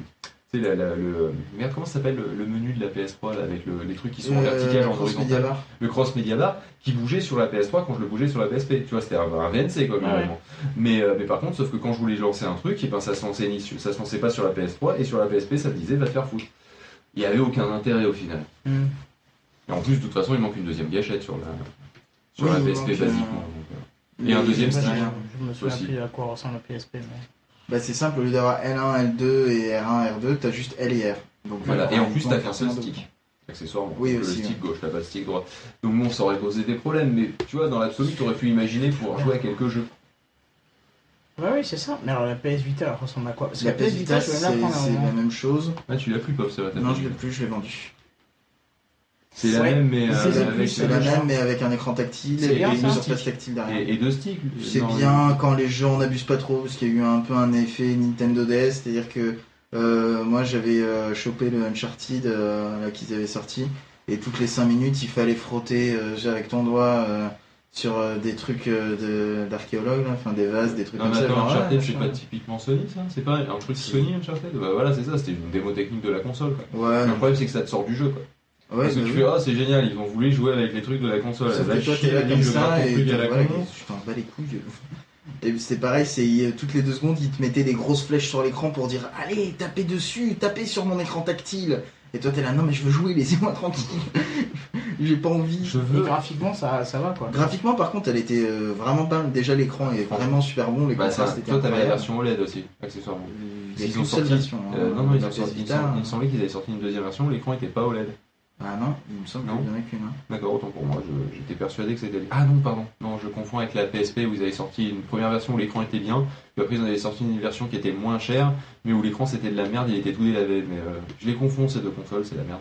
la- la- le, merde, comment s'appelle le, le menu de la PS3 là, avec le- les trucs qui sont en Euh, vertical, en horizontal, le cross media bar qui bougeait sur la PS3 quand je le bougeais sur la PSP. Tu vois, c'était un, un VNC quoi, Ouais. globalement. Mais, euh, mais par contre, sauf que quand je voulais lancer un truc, et ben ça se lançait ni ça se lançait pas sur la PS3 et sur la PSP ça me disait va te faire foutre. Il y avait aucun intérêt au final. Hmm. Et en plus, de toute façon, il manque une deuxième gâchette sur la, sur Oui, la PSP basiquement. euh. Et un deuxième rien. Je me souviens Aussi. plus à quoi ressemble la PSP. Mais... Bah c'est simple, au lieu d'avoir L1, L2 et R1, R2, t'as juste L et R. Donc, Voilà, et en plus, t'as qu'un seul stick. Accessoirement. Oui, aussi, Le stick gauche, t'as pas de stick droit. Donc bon, ça aurait posé des problèmes, mais tu vois, dans l'absolu, t'aurais pu imaginer pouvoir jouer à quelques jeux. Ouais, oui, c'est ça. Mais alors la PS Vita, elle ressemble à quoi? Parce que La PS Vita, c'est la moment. la même chose. Ah, tu l'as plus, Pop, ça va Non, je l'ai plus, je l'ai vendu. C'est la même, mais avec un écran tactile et bien, une surface tactile derrière. et, et deux sticks. C'est bien quand les gens n'abusent pas trop, parce qu'il y a eu un peu un effet Nintendo DS, c'est-à-dire que euh, moi j'avais euh, chopé le Uncharted euh, qu'ils avaient sorti, et toutes les 5 minutes il fallait frotter euh, avec ton doigt sur des trucs de- d'archéologues, enfin des vases, des trucs Non, comme mais ça. attends, Uncharted, c'est pas typiquement Sony, ça C'est pas un truc Sony, Uncharted? Bah voilà, c'est ça, c'était une démo technique de la console, quoi. Ouais, Le problème, c'est que ça te sort du jeu, quoi. Ouais, Parce que bah tu oui. fais, ah, c'est génial, ils ont voulu jouer avec les trucs de la console. Sauf que toi t'es là comme ça et truc à la voilà, con. je t'en bats les couilles. Et c'est pareil, c'est toutes les deux secondes ils te mettaient des grosses flèches sur l'écran pour dire allez tapez dessus, tapez sur mon écran tactile. Et toi t'es là non mais je veux jouer, laissez-moi tranquille. J'ai pas envie. Je Et veux. graphiquement, ça, ça va quoi. Graphiquement par contre elle était euh, vraiment pas mal. Déjà l'écran est vraiment super bon, les Bah, ça, contrastes étaient toi, t'avais la version OLED aussi, accessoirement. Ils ont sorti. version. hein, Euh, non, non, ils la ont sorti. Il Vita, hein. il me semblait qu'ils avaient sorti une deuxième version, l'écran était pas OLED. Ah non, il me semble qu'il y en a qu'une. hein. D'accord, autant pour moi, j'étais persuadé que c'était. Ah non, pardon, non, je confonds avec la PSP où ils avaient sorti une première version où l'écran était bien, puis après ils en avaient sorti une version qui était moins chère, mais où l'écran c'était de la merde, il était tout délavé. Mais euh, je les confonds ces deux consoles, c'est la merde.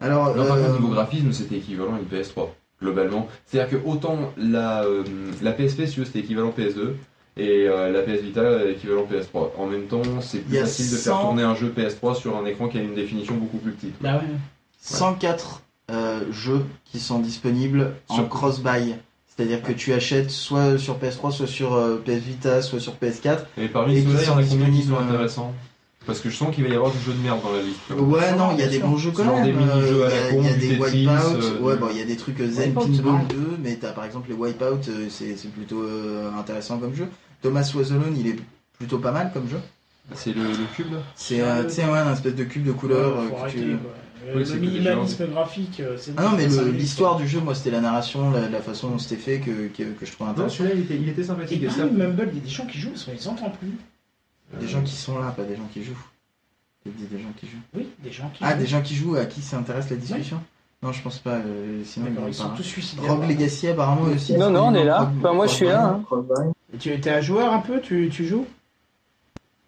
Alors, Non, par euh, contre, niveau graphisme, c'était équivalent à une PS3, globalement. C'est-à-dire que autant la, euh, la PSP, si c'était équivalent PS2, et euh, la PS Vita, équivalent PS3. En même temps, c'est plus facile de faire 100 tourner un jeu PS3 sur un écran qui a une définition beaucoup plus petite. Bah ouais. 104 euh, jeux qui sont disponibles en Sur- cross-buy. C'est-à-dire que tu achètes soit sur PS3, soit sur euh, PS Vita, soit sur PS4. Et parmi ceux-là, il y en a combien qui sont euh, intéressants? Parce que je sens qu'il va y avoir du jeu de merde dans la liste. Ouais, non, il y a des bons jeux quand même. des mini-jeux Euh, à la Il y a, il y a con, des Wipeout. euh, ouais, bon, il y a des trucs euh, Zen Pinball marrant. 2, mais t'as par exemple les Wipeout, c'est c'est plutôt intéressant comme jeu. Thomas Was Alone, il est plutôt pas mal comme jeu. C'est le, le cube là? C'est ouais, un espèce de cube de couleur. Que arrêter, tu- Oui, le minimalisme graphique, Ah non, mais ça l'histoire du jeu, moi, c'était la narration, la, la façon dont c'était fait que, que, que je trouve Non, intéressant. celui-là, il était, il était Et sympathique. Et ça, parmi Mumble, il y a des gens qui jouent, parce qu'on les entend plus. Des gens qui sont là, pas des gens qui jouent. Dit des gens qui jouent. Oui, des gens qui Ah, jouent. des gens qui jouent à qui ça intéresse la discussion Non, je pense pas. euh, sinon, ils ils sont pas. tous suicidaires. Rogue Legacy, apparemment, aussi. Non, non, on est là. Rogue- Enfin, moi, je suis là, hein. Et Tu étais un joueur un peu Tu, tu joues?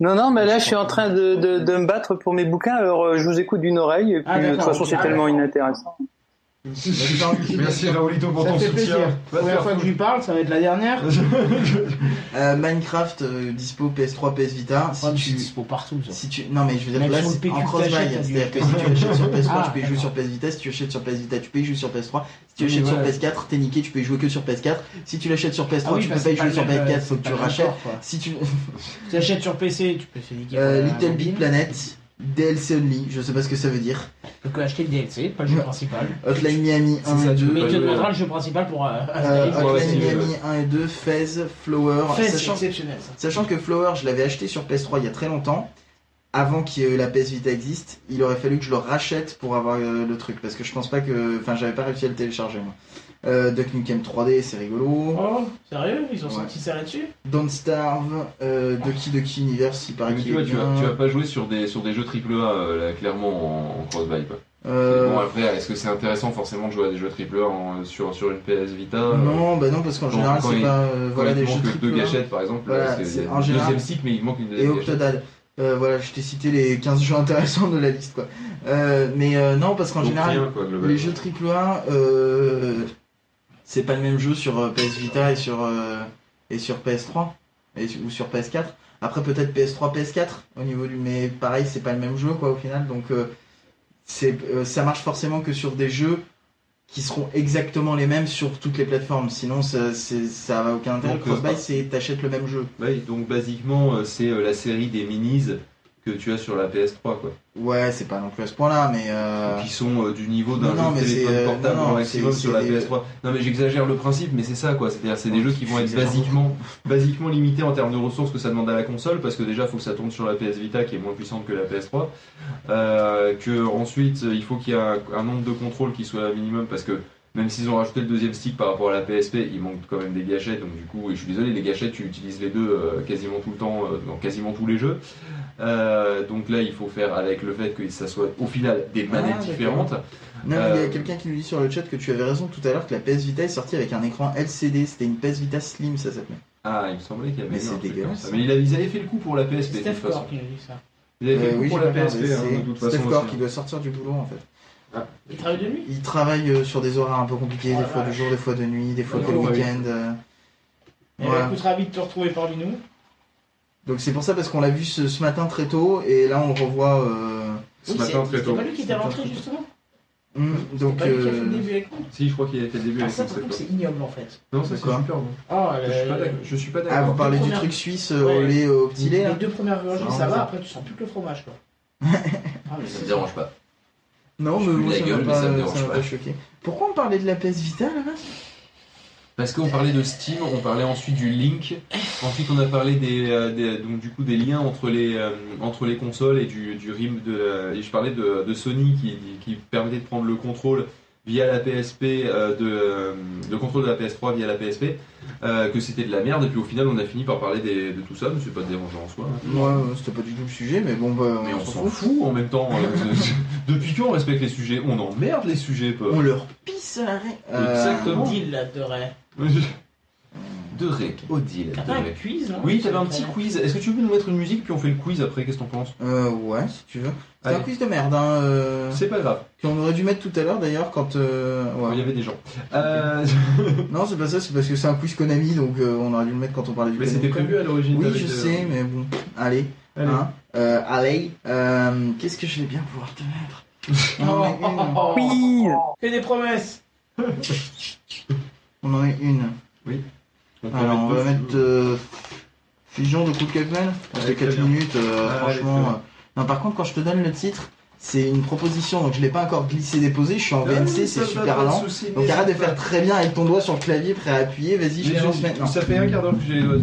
Non, non, mais là, je suis en train de, de, de me battre pour mes bouquins, alors euh, je vous écoute d'une oreille, et puis Ah, de toute façon, c'est Ah, tellement d'accord. inintéressant. Merci Raoulito pour Ça ton fait soutien. te Première fois que je lui parle, ça va être la dernière. Euh, Minecraft, euh, dispo PS3, PS Vita. Si tu... dispo partout, ça. Si tu... Non mais je veux dire Même là c'est en du- c'est-à-dire que si tu achètes sur PS3 Ah, tu peux y jouer sur PS Vita, si tu achètes sur PS Vita tu peux y jouer sur PS3, si tu Oui, achètes sur ouais. PS4 t'es niqué tu peux y jouer que sur PS4, si tu l'achètes sur PS3 Ah oui, tu bah, peux pas y jouer sur même, PS4 euh, faut que tu rachètes, si tu... Achètes sur PC, tu peux faire niquer. Euh, la Little Big. Planet, DLC Only, je sais pas ce que ça veut dire, Tu peux acheter le DLC, pas le jeu principal. Hotline Miami C'est 1 ça, et tu 2, peux Mais tu te demanderas euh, le jeu principal pour euh, euh, Hotline Miami 1 et 2, Fez, Flower, c'est sachant exceptionnel ça. Sachant que Flower, je l'avais acheté sur PS3 il y a très longtemps, avant que la PS Vita existe, il aurait fallu que je le rachète pour avoir euh, le truc, parce que je pense pas que... Enfin, j'avais pas réussi à le télécharger, moi. Euh, Duck Nukem 3D, c'est rigolo. Oh, sérieux Ils ont Ouais. sorti ça là-dessus? Don't Starve, euh, Ducky Ducky Universe, il paraît Mais qu'il tu vois, est tu vas, bien. tu vas pas jouer sur des, sur des jeux AAA euh, là, clairement en, en cross-buy. quoi. Euh, Bon, après, est-ce que c'est intéressant forcément de jouer à des jeux AAA en- sur, sur une PS Vita euh, non, bah non, parce qu'en quand- général, quand c'est il- pas... euh, Quand voilà, il des te jeux manque deux triple A. gâchettes par exemple, Voilà, parce que c'est- a en général- deuxième stick mais il manque une Et deuxième gâchette. Octodad. Euh, voilà, je t'ai cité les 15 jeux intéressants de la liste, quoi. Euh, mais euh, non, parce qu'en Donc général... rien, quoi, globalement. Les jeux AAA, euh, c'est pas le même jeu sur euh, PS Vita et sur, euh, et sur PS3 et, ou sur PS4. Après peut-être PS3, PS4 au niveau du, mais pareil c'est pas le même jeu quoi au final. Donc euh, c'est, ça marche forcément que sur des jeux qui seront exactement les mêmes sur toutes les plateformes. Sinon, ça, n'a aucun intérêt. Cross-buy, euh, c'est t'achètes le même jeu. Ouais, donc basiquement, c'est la série des minis que tu as sur la PS3, quoi. Ouais, c'est pas non plus à ce point-là, mais euh, Qui sont euh, du niveau d'un jeu de téléphone euh, portable non, non, maximum sur la des- PS3. Non, mais j'exagère le principe, mais c'est ça, quoi. C'est-à-dire, c'est des jeux qui vont être basiquement, basiquement limités en termes de ressources que ça demande à la console, parce que déjà, il faut que ça tourne sur la PS Vita, qui est moins puissante que la PS3. Euh, que ensuite, il faut qu'il y ait un, un nombre de contrôles qui soit minimum, parce que même s'ils ont rajouté le deuxième stick par rapport à la PSP, il manque quand même des gâchettes. Donc du coup, et je suis désolé, les gâchettes, tu utilises les deux euh, quasiment tout le temps euh, dans quasiment tous les jeux. Euh, donc là, il faut faire avec le fait que ça soit au final des manettes d'accord. différentes. Non, mais il y Euh, a quelqu'un qui nous dit sur le chat que tu avais raison tout à l'heure que la PS Vita est sortie avec un écran LCD. C'était une PS Vita Slim, ça s'appelait. Ah, il me semblait qu'il y avait Mais c'est dégueulasse. Mais ils avaient fait le coup pour la PSP de Steph toute façon. Core qui nous dit ça. Ils avaient fait Euh, le coup oui, pour la PSP hein, de toute Steph façon. Core aussi. qui doit sortir du boulot en fait. Il travaille de nuit Il travaille euh, sur des horaires un peu compliqués, Oh des la fois de jour, des fois de nuit, des fois que le ouais. week-end. euh. Voilà. ben, écoute, ravi de te retrouver parmi nous. Donc c'est pour ça parce qu'on l'a vu ce, ce matin très tôt et là on le revoit. euh, Ce Oui, matin, c'est- très tôt. pas lui qui était tôt. justement C'est donc pas lui qui a fait euh, le début avec nous Si, je crois qu'il avait fait le début Ah, avec ça c'est ignoble en fait. Non, ça c'est D'accord. super bon. Ah, Je suis pas d'accord. Je suis pas ah vous d'accord. parlez du truc suisse Ouais. au lait au petit lait les là deux premières gorgées Ça ça va, après tu sens plus que le fromage quoi. Ah, mais Ça c'est- me dérange pas. Non Je mais moi ça m'a pas, choqué. Pourquoi on parlait de la PS Vita là Parce qu'on parlait de Steam, on parlait ensuite du Link, ensuite on a parlé des, euh, donc du coup des liens entre les euh, entre les consoles et du du RIM de la- et je parlais de, de Sony qui qui permettait de prendre le contrôle via la PSP euh, de euh, le contrôle de la PS3 via la PSP euh, que c'était de la merde et puis au final on a fini par parler des- de tout ça mais c'est pas dérangeant en soi. hein. Moi euh, c'était pas du tout le sujet mais bon bah, Mais on s'en fout en même temps. euh, depuis quand on respecte les sujets On emmerde les sujets, peu. On leur pisse à l'arrêt. Euh, Exactement. Deal là de Ré, Odile. T'as pas un quiz non Oui, t'avais un petit quiz. Est-ce que tu veux nous mettre une musique puis on fait le quiz après Qu'est-ce que t'en penses? Euh, ouais, si tu veux. C'est un quiz de merde, hein, euh, C'est pas grave. qu'on aurait dû mettre tout à l'heure d'ailleurs quand. euh, ouais. Il y avait des gens. Euh, Non, c'est pas ça, c'est parce que c'est un quiz Konami, donc euh, on aurait dû le mettre quand on parlait du mais Konami. c'était prévu à l'origine. Oui, je de- sais, mais bon, allez. Allez. Hein euh, allez, euh, qu'est-ce que je vais bien pouvoir te mettre? On en est une. Oh, Oui Fais des promesses On en est une. On Alors, on va mettre euh, Fusion de coup de fait très 4 bien. minutes, euh, Ah, franchement. euh. Non, par contre, quand je te donne le titre, c'est une proposition, donc je l'ai pas encore glissé déposé, je suis en VNC, c'est super lent. Donc arrête de c'est faire très bien avec ton doigt sur le clavier prêt à appuyer, vas-y, je te maintenant. Ça fait un quart d'heure que j'ai les doigts.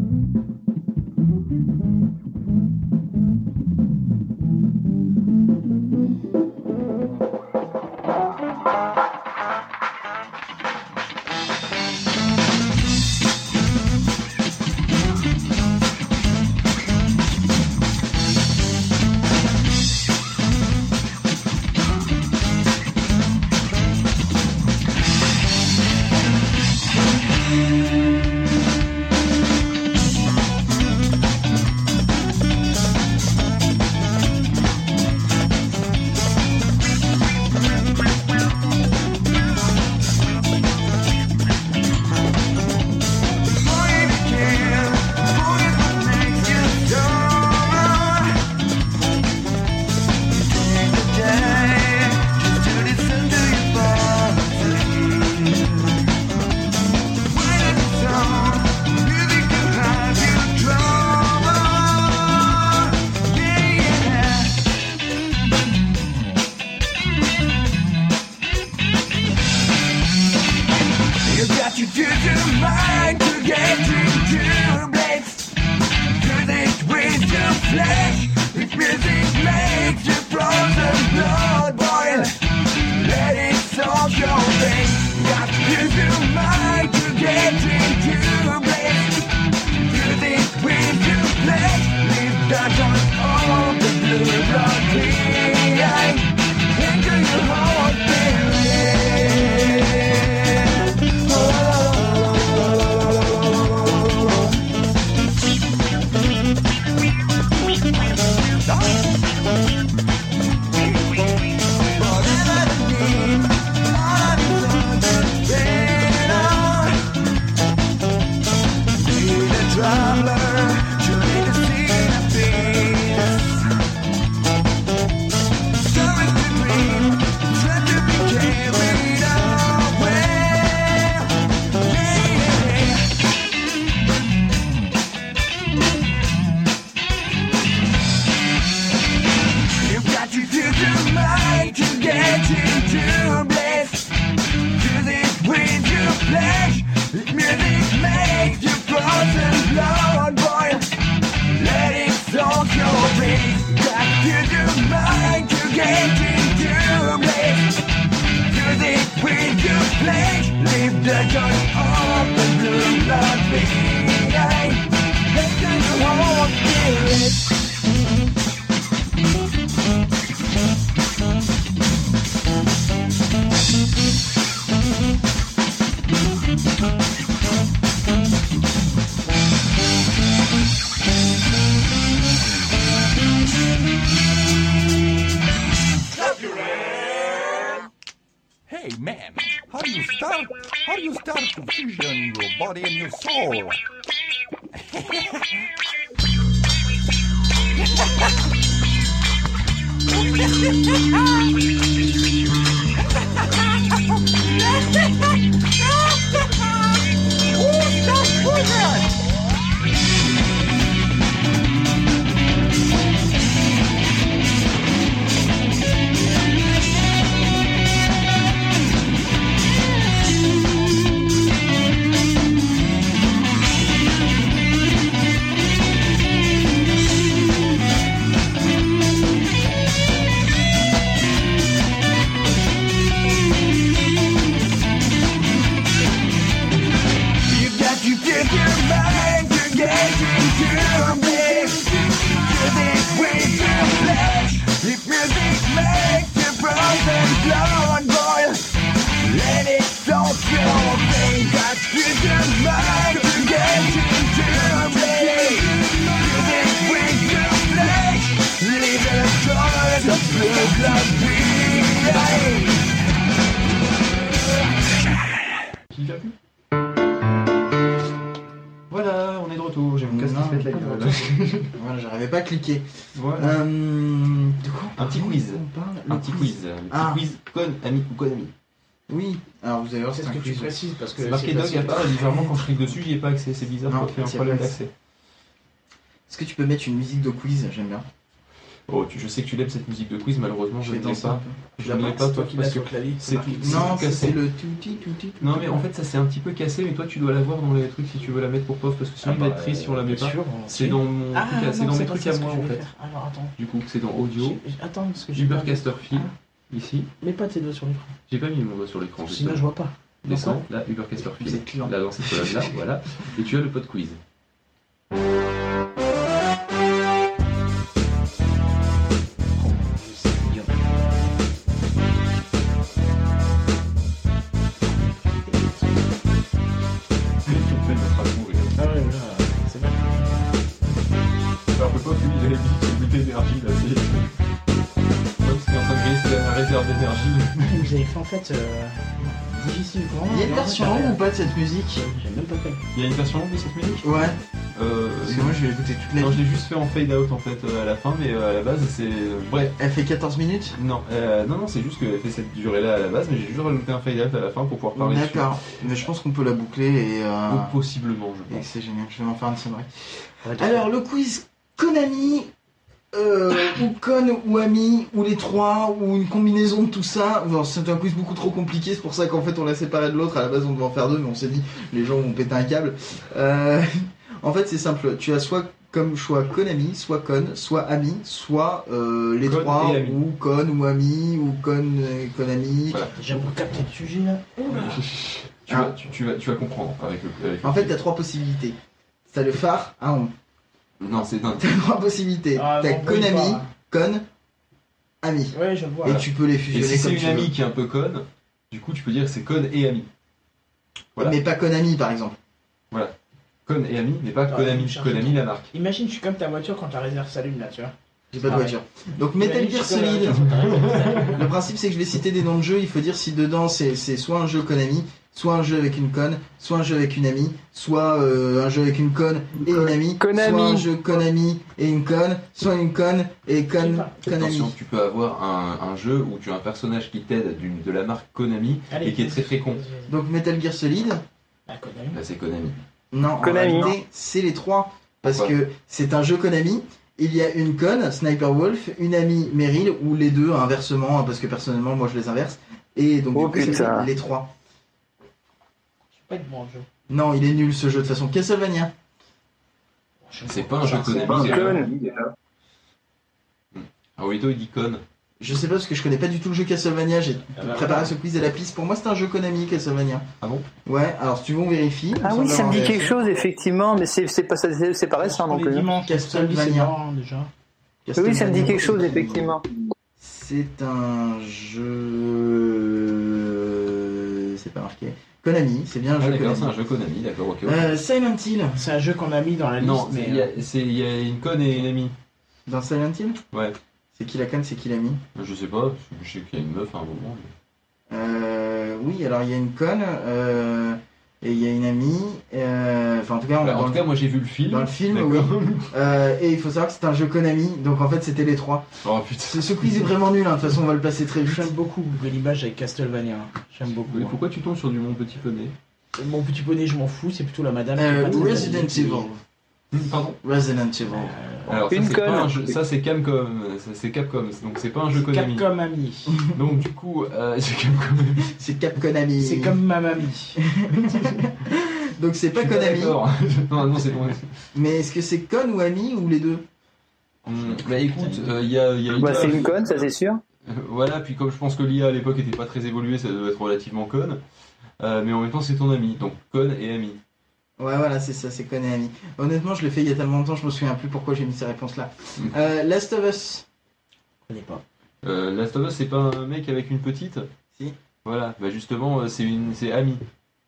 Voilà, on est de retour. J'ai mon casque qui pète la gueule. Voilà, j'arrivais pas à cliquer. Voilà. Euh, de quoi on Un petit quiz. On parle Un petit quiz. Un petit Ah. quiz con ami ou con ami. Oui. Alors vous allez voir, C'est ce que tu précises parce que C'est marqué dog, il n'y a pas, légèrement quand je clique dessus, j'y ai pas accès. C'est bizarre, Non, fait un problème pas- d'accès. Est-ce que tu peux mettre une musique de quiz J'aime bien. Oh, tu, je sais que tu l'aimes cette musique de quiz, malheureusement je ne l'ai pas. Je ne l'ai pas, toi, parce que c'est tout- Non, c'est le touti touti. Non mais en fait ça c'est un petit peu cassé mais toi tu dois l'avoir dans les trucs si tu veux la mettre pour POF parce que sinon Ah il va bah, être triste si on la met bien pas. C'est dans mon Ah, truc à- c'est dans mes pas trucs à moi en fait. faire. Alors attends. Du coup c'est dans audio, J'ai- Attends, ici. Mets pas tes doigts sur l'écran. J'ai pas mis mon doigt sur l'écran. Sinon je vois pas. Descends, là Uber êtes client. Là dans cette colonne là, voilà. Et tu as le pod quiz. Fait euh, difficile. Il y a une version longue ou pas de cette musique J'ai même pas fait. Il y a une version longue de cette musique Ouais. Euh, Parce que moi je vais écouter toute la non, je l'ai juste fait en fade out en fait euh, à la fin, mais euh, à la base c'est. Bref, Elle fait 14 minutes non, euh, non, non, c'est juste qu'elle fait cette durée là à la base, mais j'ai juste rajouté un fade out à la fin pour pouvoir parler dessus. D'accord. Mais je pense qu'on peut la boucler et, euh, possiblement, je et pense. c'est génial. Je vais en faire une sonnerie. Alors le quiz Konami euh, ou Con ou Ami ou les trois ou une combinaison de tout ça. Bon, c'est un quiz beaucoup trop compliqué, c'est pour ça qu'en fait on l'a séparé de l'autre. À la base on devait en faire deux, mais on s'est dit les gens vont péter un câble. Euh, en fait c'est simple. Tu as soit comme choix Konami, soit Con, soit Ami, soit euh, les Con trois et Ami. ou Con ou Ami ou Con euh, Konami. Voilà. Déjà pour capter le sujet là. Tu, vas, tu, tu vas, tu vas comprendre avec le. avec le- En fait t'as trois possibilités. T'as le phare, ah on. Non, c'est dingue. T'as trois possibilités. Ah, t'as m'embrouille Konami, pas. Con, Ami. Ouais, je vois. Et tu peux les Et fusionner si c'est une amie qui est un peu conne, du coup tu peux dire que c'est conne et ami. Voilà. Mais pas Konami par exemple. Conne et ami, mais pas Ah, Konami. Konami la marque. Imagine, je suis comme ta voiture quand la réserve s'allume là, tu vois. J'ai pas de Ah voiture. Donc Metal Gear Solid. Le principe c'est que je vais citer des noms de jeux, il faut dire si dedans c'est c'est soit un jeu Konami, soit un jeu avec une conne, soit un jeu avec une amie, soit euh, un jeu avec une conne et une amie, Konami. soit un jeu Konami et une conne, soit une conne et conne Konami. Attention, tu peux avoir un, un jeu où tu as un personnage qui t'aide de la marque Konami Allez, et qui est très très con. vas-y, vas-y. Donc Metal Gear Solid, Ah, Konami. Là c'est Konami. non, en Konami. réalité c'est les trois. Parce que c'est un jeu Konami, il y a une conne, Sniper Wolf, une amie Meryl, ou les deux inversement, hein, parce que personnellement moi je les inverse. Et donc Oh, du coup c'est les trois. Je suis pas être bon jeu. Non, il est nul ce jeu de toute façon. Castlevania. C'est pas un jeu c'est Konami. déjà. Conne. Ah oui, toi il dit conne. Je sais pas parce que je connais pas du tout le jeu Castlevania, j'ai Ah bah, préparé ce quiz à la piste. Pour moi c'est un jeu Konami Castlevania. Ah bon? Ouais, alors si tu veux on vérifie. Ah oui, ça me dit quelque chose, effectivement, mais c'est pas, c'est c'est pas récent non plus. c'est Castlevania. déjà. Oui, ça me dit quelque chose, effectivement. C'est un jeu. C'est pas marqué. Konami, c'est bien un Ah jeu d'accord, c'est un Konami. jeu Konami, d'accord, ok. Euh, Silent Hill. C'est un jeu qu'on a mis dans la liste, non, mais. il y, euh, a- c'est- il y a une conne et une amie. Dans Silent Hill? Ouais. C'est qui la conne, c'est qui l'ami Je sais pas, je sais qu'il y a une meuf à un moment. mais- euh, oui, alors il y a une conne, euh, et il y a une amie, euh, enfin en tout cas, on- Bah, dans, en tout le, cas, moi j'ai vu le film. dans le film, oui. Euh, et il faut savoir que c'est un jeu Konami, donc en fait c'était les trois. Oh putain. Ce, ce quiz est vraiment nul, hein, de toute façon on va le passer très vite. J'aime beaucoup Google Images avec Castlevania. J'aime beaucoup. Mais hein. pourquoi tu tombes sur du Mon Petit Poney? Mon petit poney, je m'en fous, c'est plutôt la madame. Euh, Resident Evil. Pardon Resident Evil. Alors, ça, Une c'est un jeu- ça c'est Capcom, ça c'est Capcom, donc c'est pas un jeu Konami. Capcom Ami. Donc du coup, euh, c'est Capcom. C'est Konami. C'est comme ma mamie. Donc c'est pas Je suis Konami. d'accord. non, non, c'est bon. Mais est-ce que c'est Con ou Ami ou les deux? Hum, Bah écoute, il y a, y a Bah, c'est une conne, ça c'est sûr. Euh, Voilà, puis comme je pense que l'IA à l'époque était pas très évoluée, ça doit être relativement conne. Euh, mais en même temps, c'est ton ami, donc conne et ami. Ouais, voilà, c'est ça, c'est Con et Ami. Honnêtement, je l'ai fait il y a tellement longtemps, je me souviens plus pourquoi j'ai mis ces réponses-là. Mm. Euh, Last of Us. Je connais pas. Euh, Last of Us, c'est pas un mec avec une petite Si. Voilà, bah justement, euh, c'est une, c'est ami.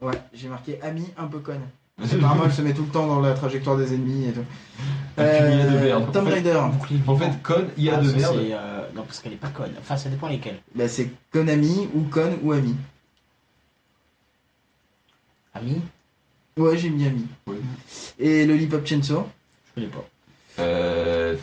Ouais, j'ai marqué Ami un peu conne. Apparemment, elle se met tout le temps dans la trajectoire des ennemis et tout. IA de merde. Tomb En fait- Raider. En fait, conne, IA Ah, de ça, merde. c'est, euh, Non, parce qu'elle est pas conne. Enfin, ça dépend lesquelles. Bah, c'est Konami ou Con ou Ami. Ami Ouais, j'ai mis Ami. Oui. Et Lollipop Chainsaw. Je connais pas. Euh,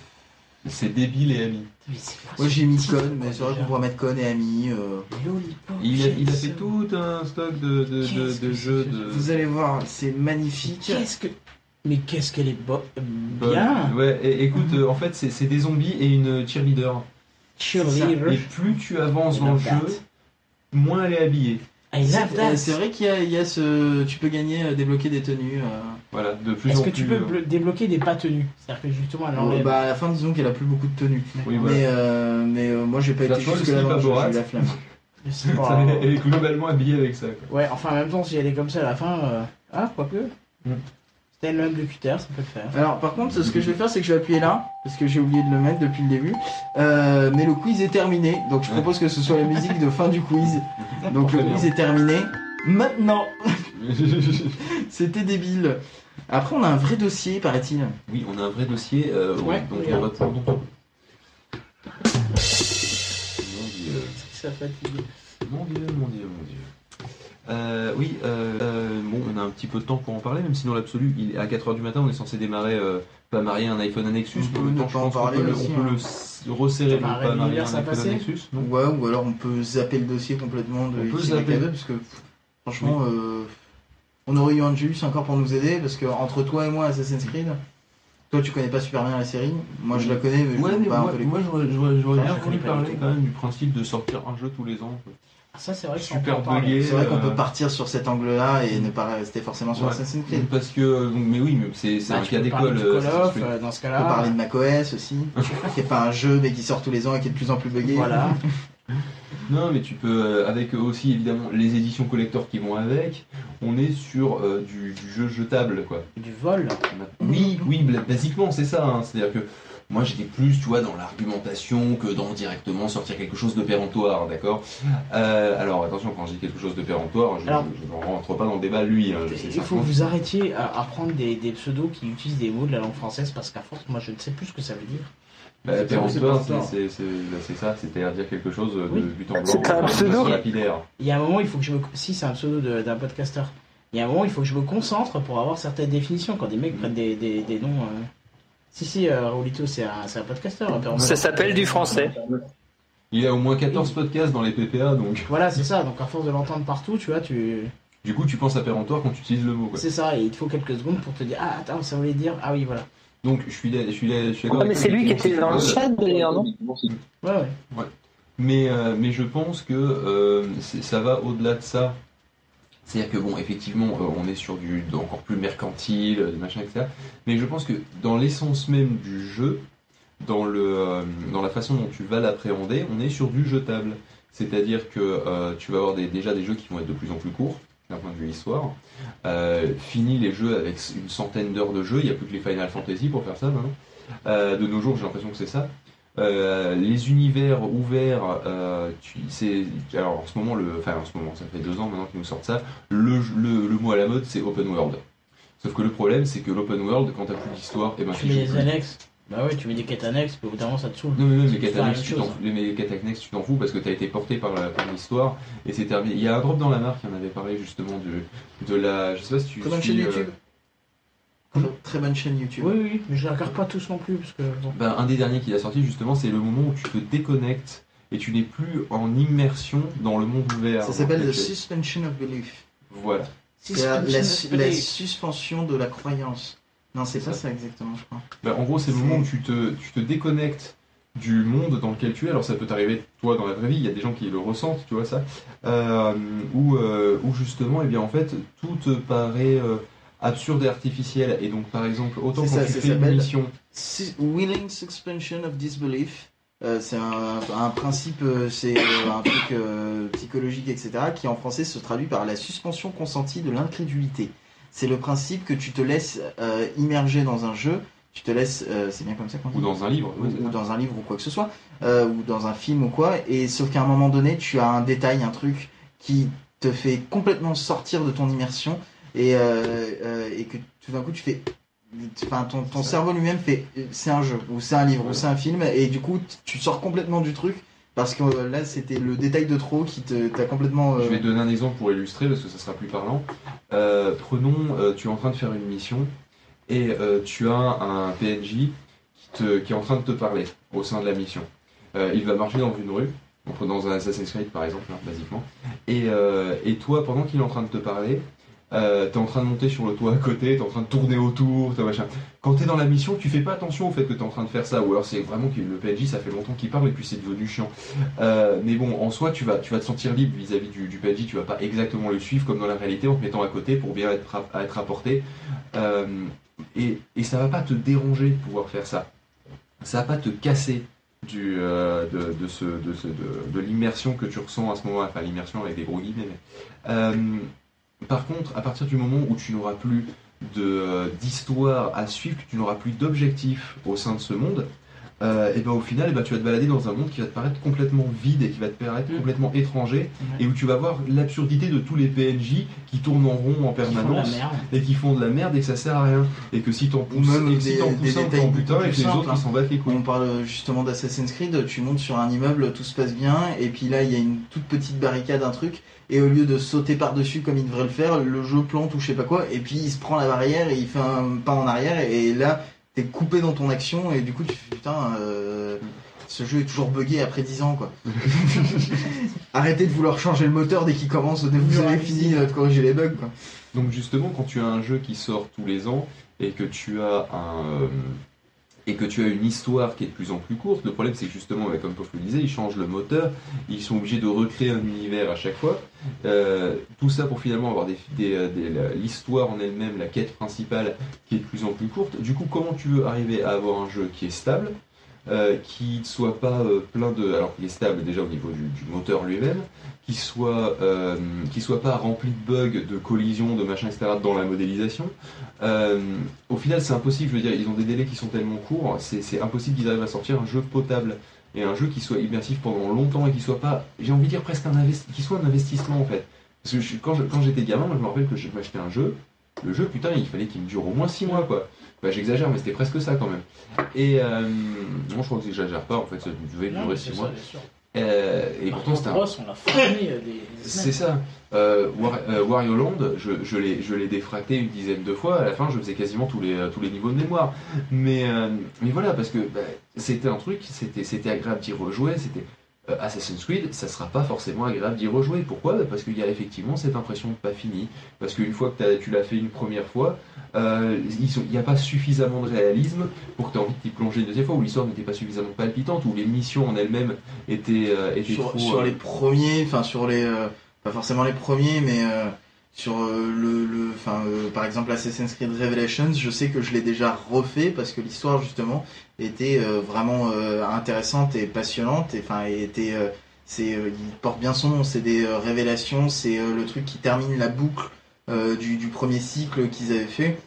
c'est débile et ami. Mais c'est j'ai mis Con, mais c'est vrai qu'on pourrait mettre Con et Ami. euh. Lollipop Il a, il a fait Chainsaw. tout un stock de, de, de, Qu'est-ce de que jeux c'est que de. Vous allez voir, c'est magnifique. Qu'est-ce que. Mais qu'est-ce qu'elle est bo- Bonne. bien Ouais, et, écoute, euh, en fait, c'est c'est des zombies et une cheerleader. Et Cheerleader. plus tu avances dans le jeu, moins elle est habillée. I C'est love euh, that. c'est vrai qu'il y, a- il y a ce. Tu peux gagner, euh, débloquer des tenues. euh. Voilà, de plus Est-ce que plus. tu peux euh, blo- débloquer des pas tenus C'est-à-dire que justement, elle enlève. bah, à la fin, disons qu'elle a plus beaucoup de tenues. Oui, voilà. Mais, euh, mais euh, moi, j'ai pas T'as été toujours le jusque là slip dans le la flamme. Pas. elle est globalement habillée avec ça. Quoi. Ouais, enfin, en même temps, si elle est comme ça à la fin. euh, Ah, quoique. Mm. C'était le même de cutter, ça peut le faire. Alors, par contre, ce que je vais faire, c'est que je vais appuyer là, parce que j'ai oublié de le mettre depuis le début. Euh, mais le quiz est terminé, donc je propose que ce soit la musique de fin du quiz. Donc, le quiz est terminé. Maintenant, c'était débile. Après, on a un vrai dossier, paraît-il. oui, on a un vrai dossier. Euh, Ouais, dont on va pouvoir. dont on- Mon Dieu. Ça fatigue. Mon dieu, mon dieu, mon dieu. Euh, oui, euh, euh, bon, on a un petit peu de temps pour en parler, même si dans l'absolu, il est à 4h du matin, on est censé démarrer, euh, pas marier un iPhone à Nexus, On mais peut ne temps, pas en peut, le, on peut hein. le s- resserrer, le Enfin, pas marier un iPhone à passait Nexus, non? Ouais, ou alors on peut zapper le dossier complètement de On peut zapper. parce que franchement, euh, on aurait eu Angelus encore pour nous aider parce que entre toi et moi, Assassin's Creed, toi tu connais pas super bien la série, moi je la connais, mais je Ouais, mais bats un moi, peu les moi, j'aurais bien voulu pas parler quand même du principe de sortir un jeu tous les ans. Ça, c'est vrai Super. C'est vrai qu'on euh, peut partir sur cet angle-là et ne pas rester forcément sur Ouais. Assassin's Creed. Parce que, euh, mais oui, mais c'est Bah, un cas d'école. euh, dans ce On peut cas-là. parler de macOS aussi, qui est pas un jeu mais qui sort tous les ans et qui est de plus en plus buggé. Voilà. Non, mais tu peux, avec aussi évidemment les éditions collector qui vont avec, on est sur euh, du, du jeu jetable, quoi. Du vol. Oui, oui, basiquement, c'est ça. hein. C'est-à-dire que moi, j'étais plus, tu vois, dans l'argumentation que dans directement sortir quelque chose de péremptoire, d'accord Euh, Alors, attention, quand je dis quelque chose de péremptoire, je ne rentre pas dans le débat, lui. hein, je sais Il faut que vous arrêtiez à, à prendre des, des pseudos qui utilisent des mots de la langue française parce qu'à force, moi, je ne sais plus ce que ça veut dire. Bah, C'est péremptoire, péremptoire. c'est ça, c'est-à-dire dire quelque chose de Oui. but en blanc, C'est un de pseudo. Il y a un moment, il faut que je me. Si, c'est un pseudo d'un podcasteur. Il y a un moment, il faut que je me concentre pour avoir certaines définitions. Quand des mecs prennent des, des, des noms. euh, Si, si, euh, Raoulito, c'est un, c'est un podcasteur. apparemment. Ça s'appelle du français. Il y a au moins 14 podcasts dans les PPA, donc Voilà, c'est ça. Donc, à force de l'entendre partout, tu vois, tu. du coup, tu penses à péremptoire quand tu utilises le mot. Quoi. C'est ça, et il te faut quelques secondes pour te dire Ah, attends, ça voulait dire. Ah oui, voilà. Donc, je suis, je suis, je suis d'accord Ah, mais c'est lui qui était dans le chat d'ailleurs, non? Ouais, ouais. Mais, euh, mais je pense que euh, c'est- ça va au-delà de ça. C'est-à-dire que, bon, effectivement, euh, on est sur du encore plus mercantile, euh, des machins, etc. Mais je pense que dans l'essence même du jeu, euh, dans la façon dont tu vas l'appréhender, on est sur du jetable. C'est-à-dire que tu vas avoir déjà des jeux qui vont être de plus en plus courts, d'un point de vue histoire. Fini les jeux avec une centaine d'heures de jeu, il n'y a plus que les Final Fantasy pour faire ça maintenant. De nos jours, j'ai l'impression que c'est ça. Euh, les univers ouverts, euh, tu- alors en ce moment le, enfin en ce moment, ça fait deux ans maintenant qu'ils nous sortent ça. Le, le, le mot à la mode, c'est open world. Sauf que le problème, c'est que l'open world, quand t'as plus d'histoire, et ben Tu mets plus. annexes. Bah ouais, tu mets des quêtes annexes, puis au bout d'un moment ça te saoule. Non mais même les quêtes annexes, tu t'en fous, tu t'en parce que t'as été porté par l'histoire et c'est terminé. Il y a un drop dans la marque qui en avait parlé justement de, de la. Je sais pas si tu. Bonne suis, euh, YouTube? Très bonne chaîne YouTube. Oui, oui, mais je les regarde pas tous non plus, parce que bon. ben, un des derniers qu'il a sorti justement, c'est le moment où tu te déconnectes et tu n'es plus en immersion dans le monde ouvert. Ça s'appelle The. Suspension of Belief. Voilà. C'est la, la su- la suspension de la croyance. Non, c'est pas ça exactement, je crois. Ben, en gros, c'est le moment où tu te, tu te déconnectes du monde dans lequel tu es. Alors ça peut t'arriver toi dans la vraie vie, il y a des gens qui le ressentent, tu vois ça. Euh, où, euh, où justement, eh bien en fait, tout te paraît euh, absurde et artificiel. Et donc par exemple, autant quand ça, tu fais une mission, Willing suspension of disbelief. Euh, c'est un, un principe, euh, c'est euh, un truc euh, psychologique, etc., qui en français se traduit par la suspension consentie de l'incrédulité. C'est le principe que tu te laisses euh, immerger dans un jeu, tu te laisses, c'est bien comme ça qu'on dit ou dans un livre, ou, ou dans un livre ou quoi que ce soit, ou dans un film ou quoi, et sauf qu'à un moment donné, tu as un détail, un truc qui te fait complètement sortir de ton immersion, et, euh, euh, et que tout d'un coup tu fais... Enfin, ton, ton cerveau lui-même fait c'est un jeu, ou c'est un livre, ou c'est un film, et du coup tu sors complètement du truc, parce que euh, là c'était le détail de trop qui t'a complètement... euh, Je vais te donner un exemple pour illustrer parce que ça sera plus parlant. Euh, prenons, tu es en train de faire une mission et tu as un PNJ qui, te- qui est en train de te parler au sein de la mission. Il va marcher dans une rue, dans un Assassin's Creed par exemple, hein, basiquement. Et, et toi, pendant qu'il est en train de te parler, euh, t'es en train de monter sur le toit à côté, t'es en train de tourner autour, t'as machin. Quand t'es dans la mission, tu fais pas attention au fait que t'es en train de faire ça, ou alors c'est vraiment que le PNJ ça fait longtemps qu'il parle et puis c'est devenu chiant. Euh, mais bon, en soi, tu vas, tu vas te sentir libre vis-à-vis du, du tu vas pas exactement le suivre comme dans la réalité en te mettant à côté pour bien être, à être rapporté. Euh, et, ça va pas te déranger de pouvoir faire ça. Ça va pas te casser euh, de, ce, de l'immersion que tu ressens à ce moment-là, enfin l'immersion avec des gros guillemets. Mais, euh, par contre, à partir du moment où tu n'auras plus euh, d'histoire à suivre, que tu n'auras plus d'objectif au sein de ce monde, euh, et ben au final, eh ben, tu vas te balader dans un monde qui va te paraître complètement vide et qui va te paraître Mm. complètement étranger, Ouais. et où tu vas voir l'absurdité de tous les PNJ qui tournent en rond en permanence et qui font de la merde et que ça sert à rien, et que si t'en pousses, et que si t'en des pousses un, t'en butin, et que les autres hein. ils s'en battent les couilles. On parle justement d'Assassin's Creed, tu montes sur un immeuble, tout se passe bien, et puis là il y a une toute petite barricade, un truc, et au lieu de sauter par-dessus comme il devrait le faire, le jeu plante ou je sais pas quoi, et puis il se prend la barrière et il fait un pas en arrière, et là t'es coupé dans ton action, et du coup tu fais putain, euh, ce jeu est toujours buggé après 10 ans quoi. Arrêtez de vouloir changer le moteur dès qu'il commence, dès que vous avez fini de corriger les bugs quoi. Donc justement, quand tu as un jeu qui sort tous les ans et que tu as un euh, et que tu as une histoire qui est de plus en plus courte, le problème c'est que justement, bah, comme Pof le disait, ils changent le moteur, ils sont obligés de recréer un univers à chaque fois. Euh, tout ça pour finalement avoir euh, l'histoire en elle-même, la quête principale qui est de plus en plus courte. Du coup, comment tu veux arriver à avoir un jeu qui est stable? Euh, qui ne soit pas euh, plein de. Alors qu'il est stable déjà au niveau du, moteur lui-même, qui soit, euh, soit pas rempli de bugs, de collisions, de machin, etc. dans la modélisation. Euh, au final, c'est impossible. Je veux dire, ils ont des délais qui sont tellement courts, c'est impossible qu'ils arrivent à sortir un jeu potable et un jeu qui soit immersif pendant longtemps et qui soit pas, j'ai envie de dire presque un qui soit un investissement en fait. Parce que quand j'étais gamin, moi, je me rappelle que je m'achetais un jeu. Le jeu, putain, il fallait qu'il me dure au moins 6 mois, quoi. Bah, j'exagère, mais c'était presque ça quand même. Et euh, moi, je crois que j'exagère pas, en fait, ça devait Non, durer c'est 6 ça, mois. Euh, et pourtant, c'était un on l'a euh, des. des c'est ça. Euh, War- euh, Wario Land, je, je l'ai défracté une dizaine de fois. À la fin, je faisais quasiment tous les, tous les niveaux de mémoire. Mais, euh, mais voilà, parce que bah, c'était un truc, c'était agréable d'y rejouer. C'était Assassin's Creed, ça sera pas forcément agréable d'y rejouer. Pourquoi? Bah, Parce qu'il y a effectivement cette impression de pas fini. Parce qu'une fois que tu l'as fait une première fois, euh, il n'y a pas suffisamment de réalisme pour que tu aies envie de t'y plonger une deuxième fois, où l'histoire n'était pas suffisamment palpitante, où les missions en elles-mêmes étaient, euh, étaient sur, trop. sur euh, les premiers, enfin sur les, euh, pas forcément les premiers, mais euh, sur euh, le, le, enfin euh, par exemple Assassin's Creed Revelations, je sais que je l'ai déjà refait parce que l'histoire justement était euh, vraiment intéressante et passionnante, et enfin c'est, il porte bien son nom, c'est des révélations, c'est le truc qui termine la boucle du, premier cycle qu'ils avaient fait.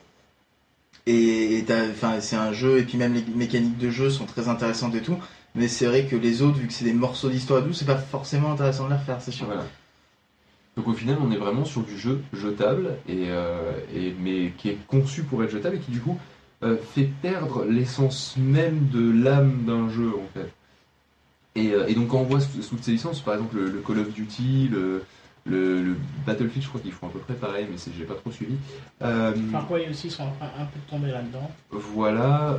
Et, enfin, c'est un jeu, et puis même les mécaniques de jeu sont très intéressantes et tout. Mais c'est vrai que les autres, vu que c'est des morceaux d'histoire et c'est pas forcément intéressant de les refaire, c'est sûr. Voilà. Donc au final, on est vraiment sur du jeu jetable, et, euh, et, mais qui est conçu pour être jetable et qui du coup euh, fait perdre l'essence même de l'âme d'un jeu en fait. Et, euh, et donc quand on voit sous, sous ces licences, par exemple le, le Call of Duty, le, le, le Battlefield, je crois qu'ils font à peu près pareil, mais j'ai pas trop suivi. Far Cry aussi sont en train un peu de tomber là-dedans. voilà,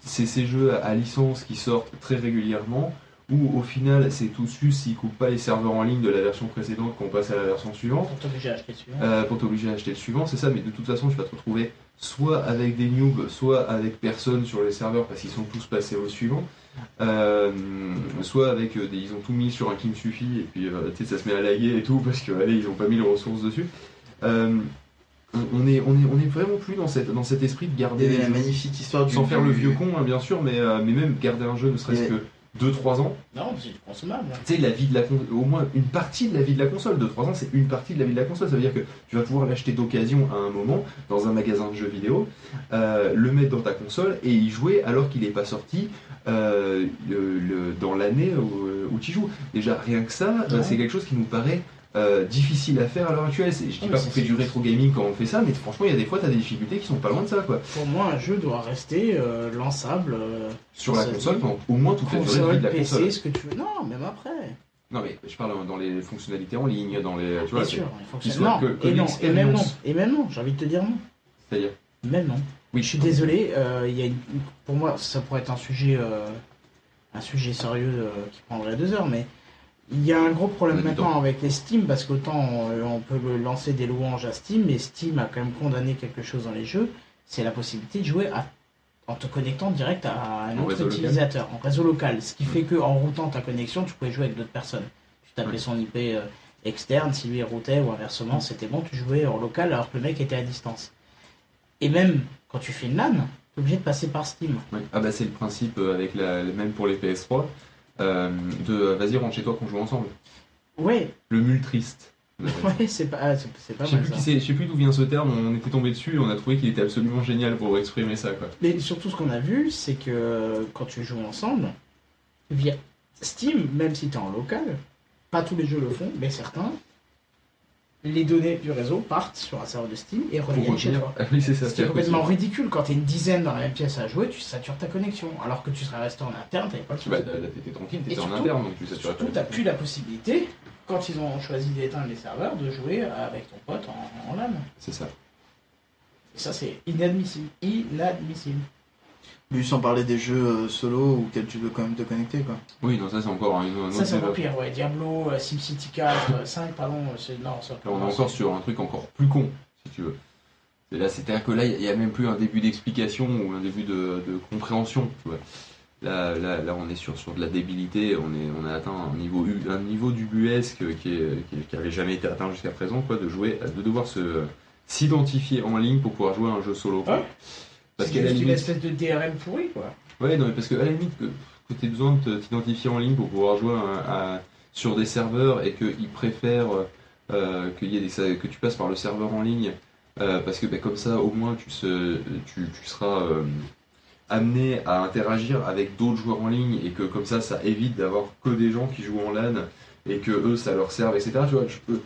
c'est ces jeux à, à licence qui sortent très régulièrement, où au final c'est tout su s'ils coupent pas les serveurs en ligne de la version précédente qu'on passe à la version suivante. Pour t'obliger à acheter le suivant. Euh, pour t'obliger à acheter le suivant, c'est ça, mais de toute façon, tu vas te retrouver soit avec des noobs, soit avec personne sur les serveurs parce qu'ils sont tous passés au suivant, euh, soit avec euh, des, ils ont tout mis sur un qui me suffit et puis euh, tu sais, ça se met à laguer et tout parce que allez, ils ont pas mis les ressources dessus. Euh, on, est, on est, on est vraiment plus dans cette, dans cet esprit de Il y garder avait la magnifique histoire du. sans faire le vieux con, hein, bien sûr, mais, euh, mais même garder un jeu ne serait-ce que 2-3 ans. Non, c'est du consommable. hein. Tu sais, la vie de la au moins une partie de la vie de la console. De 3 ans, c'est une partie de la vie de la console. Ça veut dire que tu vas pouvoir l'acheter d'occasion à un moment dans un magasin de jeux vidéo, euh, le mettre dans ta console et y jouer alors qu'il n'est pas sorti euh, le- le- dans l'année où, où tu joues. Déjà, rien que ça, euh, c'est quelque chose qui nous paraît euh, difficile à faire à l'heure actuelle. Je dis Ouais, pas qu'on fait du rétro gaming quand on fait ça, mais franchement, il y a des fois, tu as des difficultés qui sont pas loin de ça. quoi. Pour moi, un jeu doit rester euh, lançable. euh, Sur la console, pendant au moins toute la durée de vie console, de la PC, console. ce que tu veux. Non, même après. Non, mais je parle dans les fonctionnalités en ligne, dans les. Tu vois, Bien sûr, soit Non, que- que et non, et même non. Et même non, j'ai envie de te dire non. c'est-à-dire. Même non. Oui, Je suis désolé, euh, y a une- pour moi, ça pourrait être un sujet, un sujet sérieux qui prendrait deux heures, mais il y a un gros problème maintenant avec les Steam, parce qu'autant euh, on peut lancer des louanges à Steam, mais Steam a quand même condamné quelque chose dans les jeux, c'est la possibilité de jouer à- en te connectant direct à un En autre local. utilisateur, en réseau local, ce qui fait que en routant ta connexion, tu pouvais jouer avec d'autres personnes. Tu tapais son IP euh, externe, si lui routait ou inversement, c'était bon, tu jouais en local alors que le mec était à distance. Et même quand tu fais une LAN, t'es obligé de passer par Steam. Ouais. Ah bah c'est le principe euh, avec la, même pour les PS3 euh, de euh, vas-y rentre chez toi qu'on joue ensemble. Ouais, Le mul triste. ouais, c'est pas, c'est pas mal ça. je sais plus d'où vient ce terme. On était tombé dessus, et on a trouvé qu'il était absolument génial pour exprimer ça quoi. Mais surtout, ce qu'on a vu, c'est que quand tu joues ensemble, via Steam, même si tu es en local, pas tous les jeux le font, mais certains, les données du réseau partent sur un serveur de Steam et reviennent chez toi. Ah oui c'est ça. Ce qui est c'est-à-dire que complètement ridicule quand tu es une dizaine dans la même pièce à jouer, tu satures ta connexion. Alors que tu serais resté en interne, t'avais pas le tu- bah, t'étais tranquille, t'étais en interne donc tu satures Surtout, plus la possibilité, quand ils ont choisi d'éteindre les serveurs, de jouer avec ton pote en, en LAN. C'est ça. Et ça, c'est inadmissible. Inadmissible. Lui, sans parler des jeux euh, solo auxquels tu veux quand même te connecter, quoi. Oui non ça c'est encore un, un Ça, c'est encore pire, ouais. Diablo, euh, SimCity 4, euh, 5, pardon, euh, c'est. Non, ça Là, on est encore sur un truc encore plus con, si tu veux. Et là, c'est-à-dire que là, il n'y a même plus un début d'explication ou un début de, de compréhension. Tu vois. Là, là, là, on est sur, sur de la débilité. On, est, on a atteint un niveau, un niveau d'ubuesque qui, est- qui, qui avait jamais été atteint jusqu'à présent, quoi, de jouer, de devoir se s'identifier en ligne pour pouvoir jouer à un jeu solo. quoi. Ouais. Parce la juste une espèce de DRM pourri, quoi. Ouais, non, mais parce que à la limite, que, que tu aies besoin de t'identifier en ligne pour pouvoir jouer à- à- sur des serveurs et qu'ils préfèrent euh, qu'il y ait des, que tu passes par le serveur en ligne, euh, parce que bah, comme ça, au moins, tu, se, tu, tu seras euh, amené à interagir avec d'autres joueurs en ligne et que comme ça, ça évite d'avoir que des gens qui jouent en LAN et que eux, ça leur serve, etc. Tu vois, je peux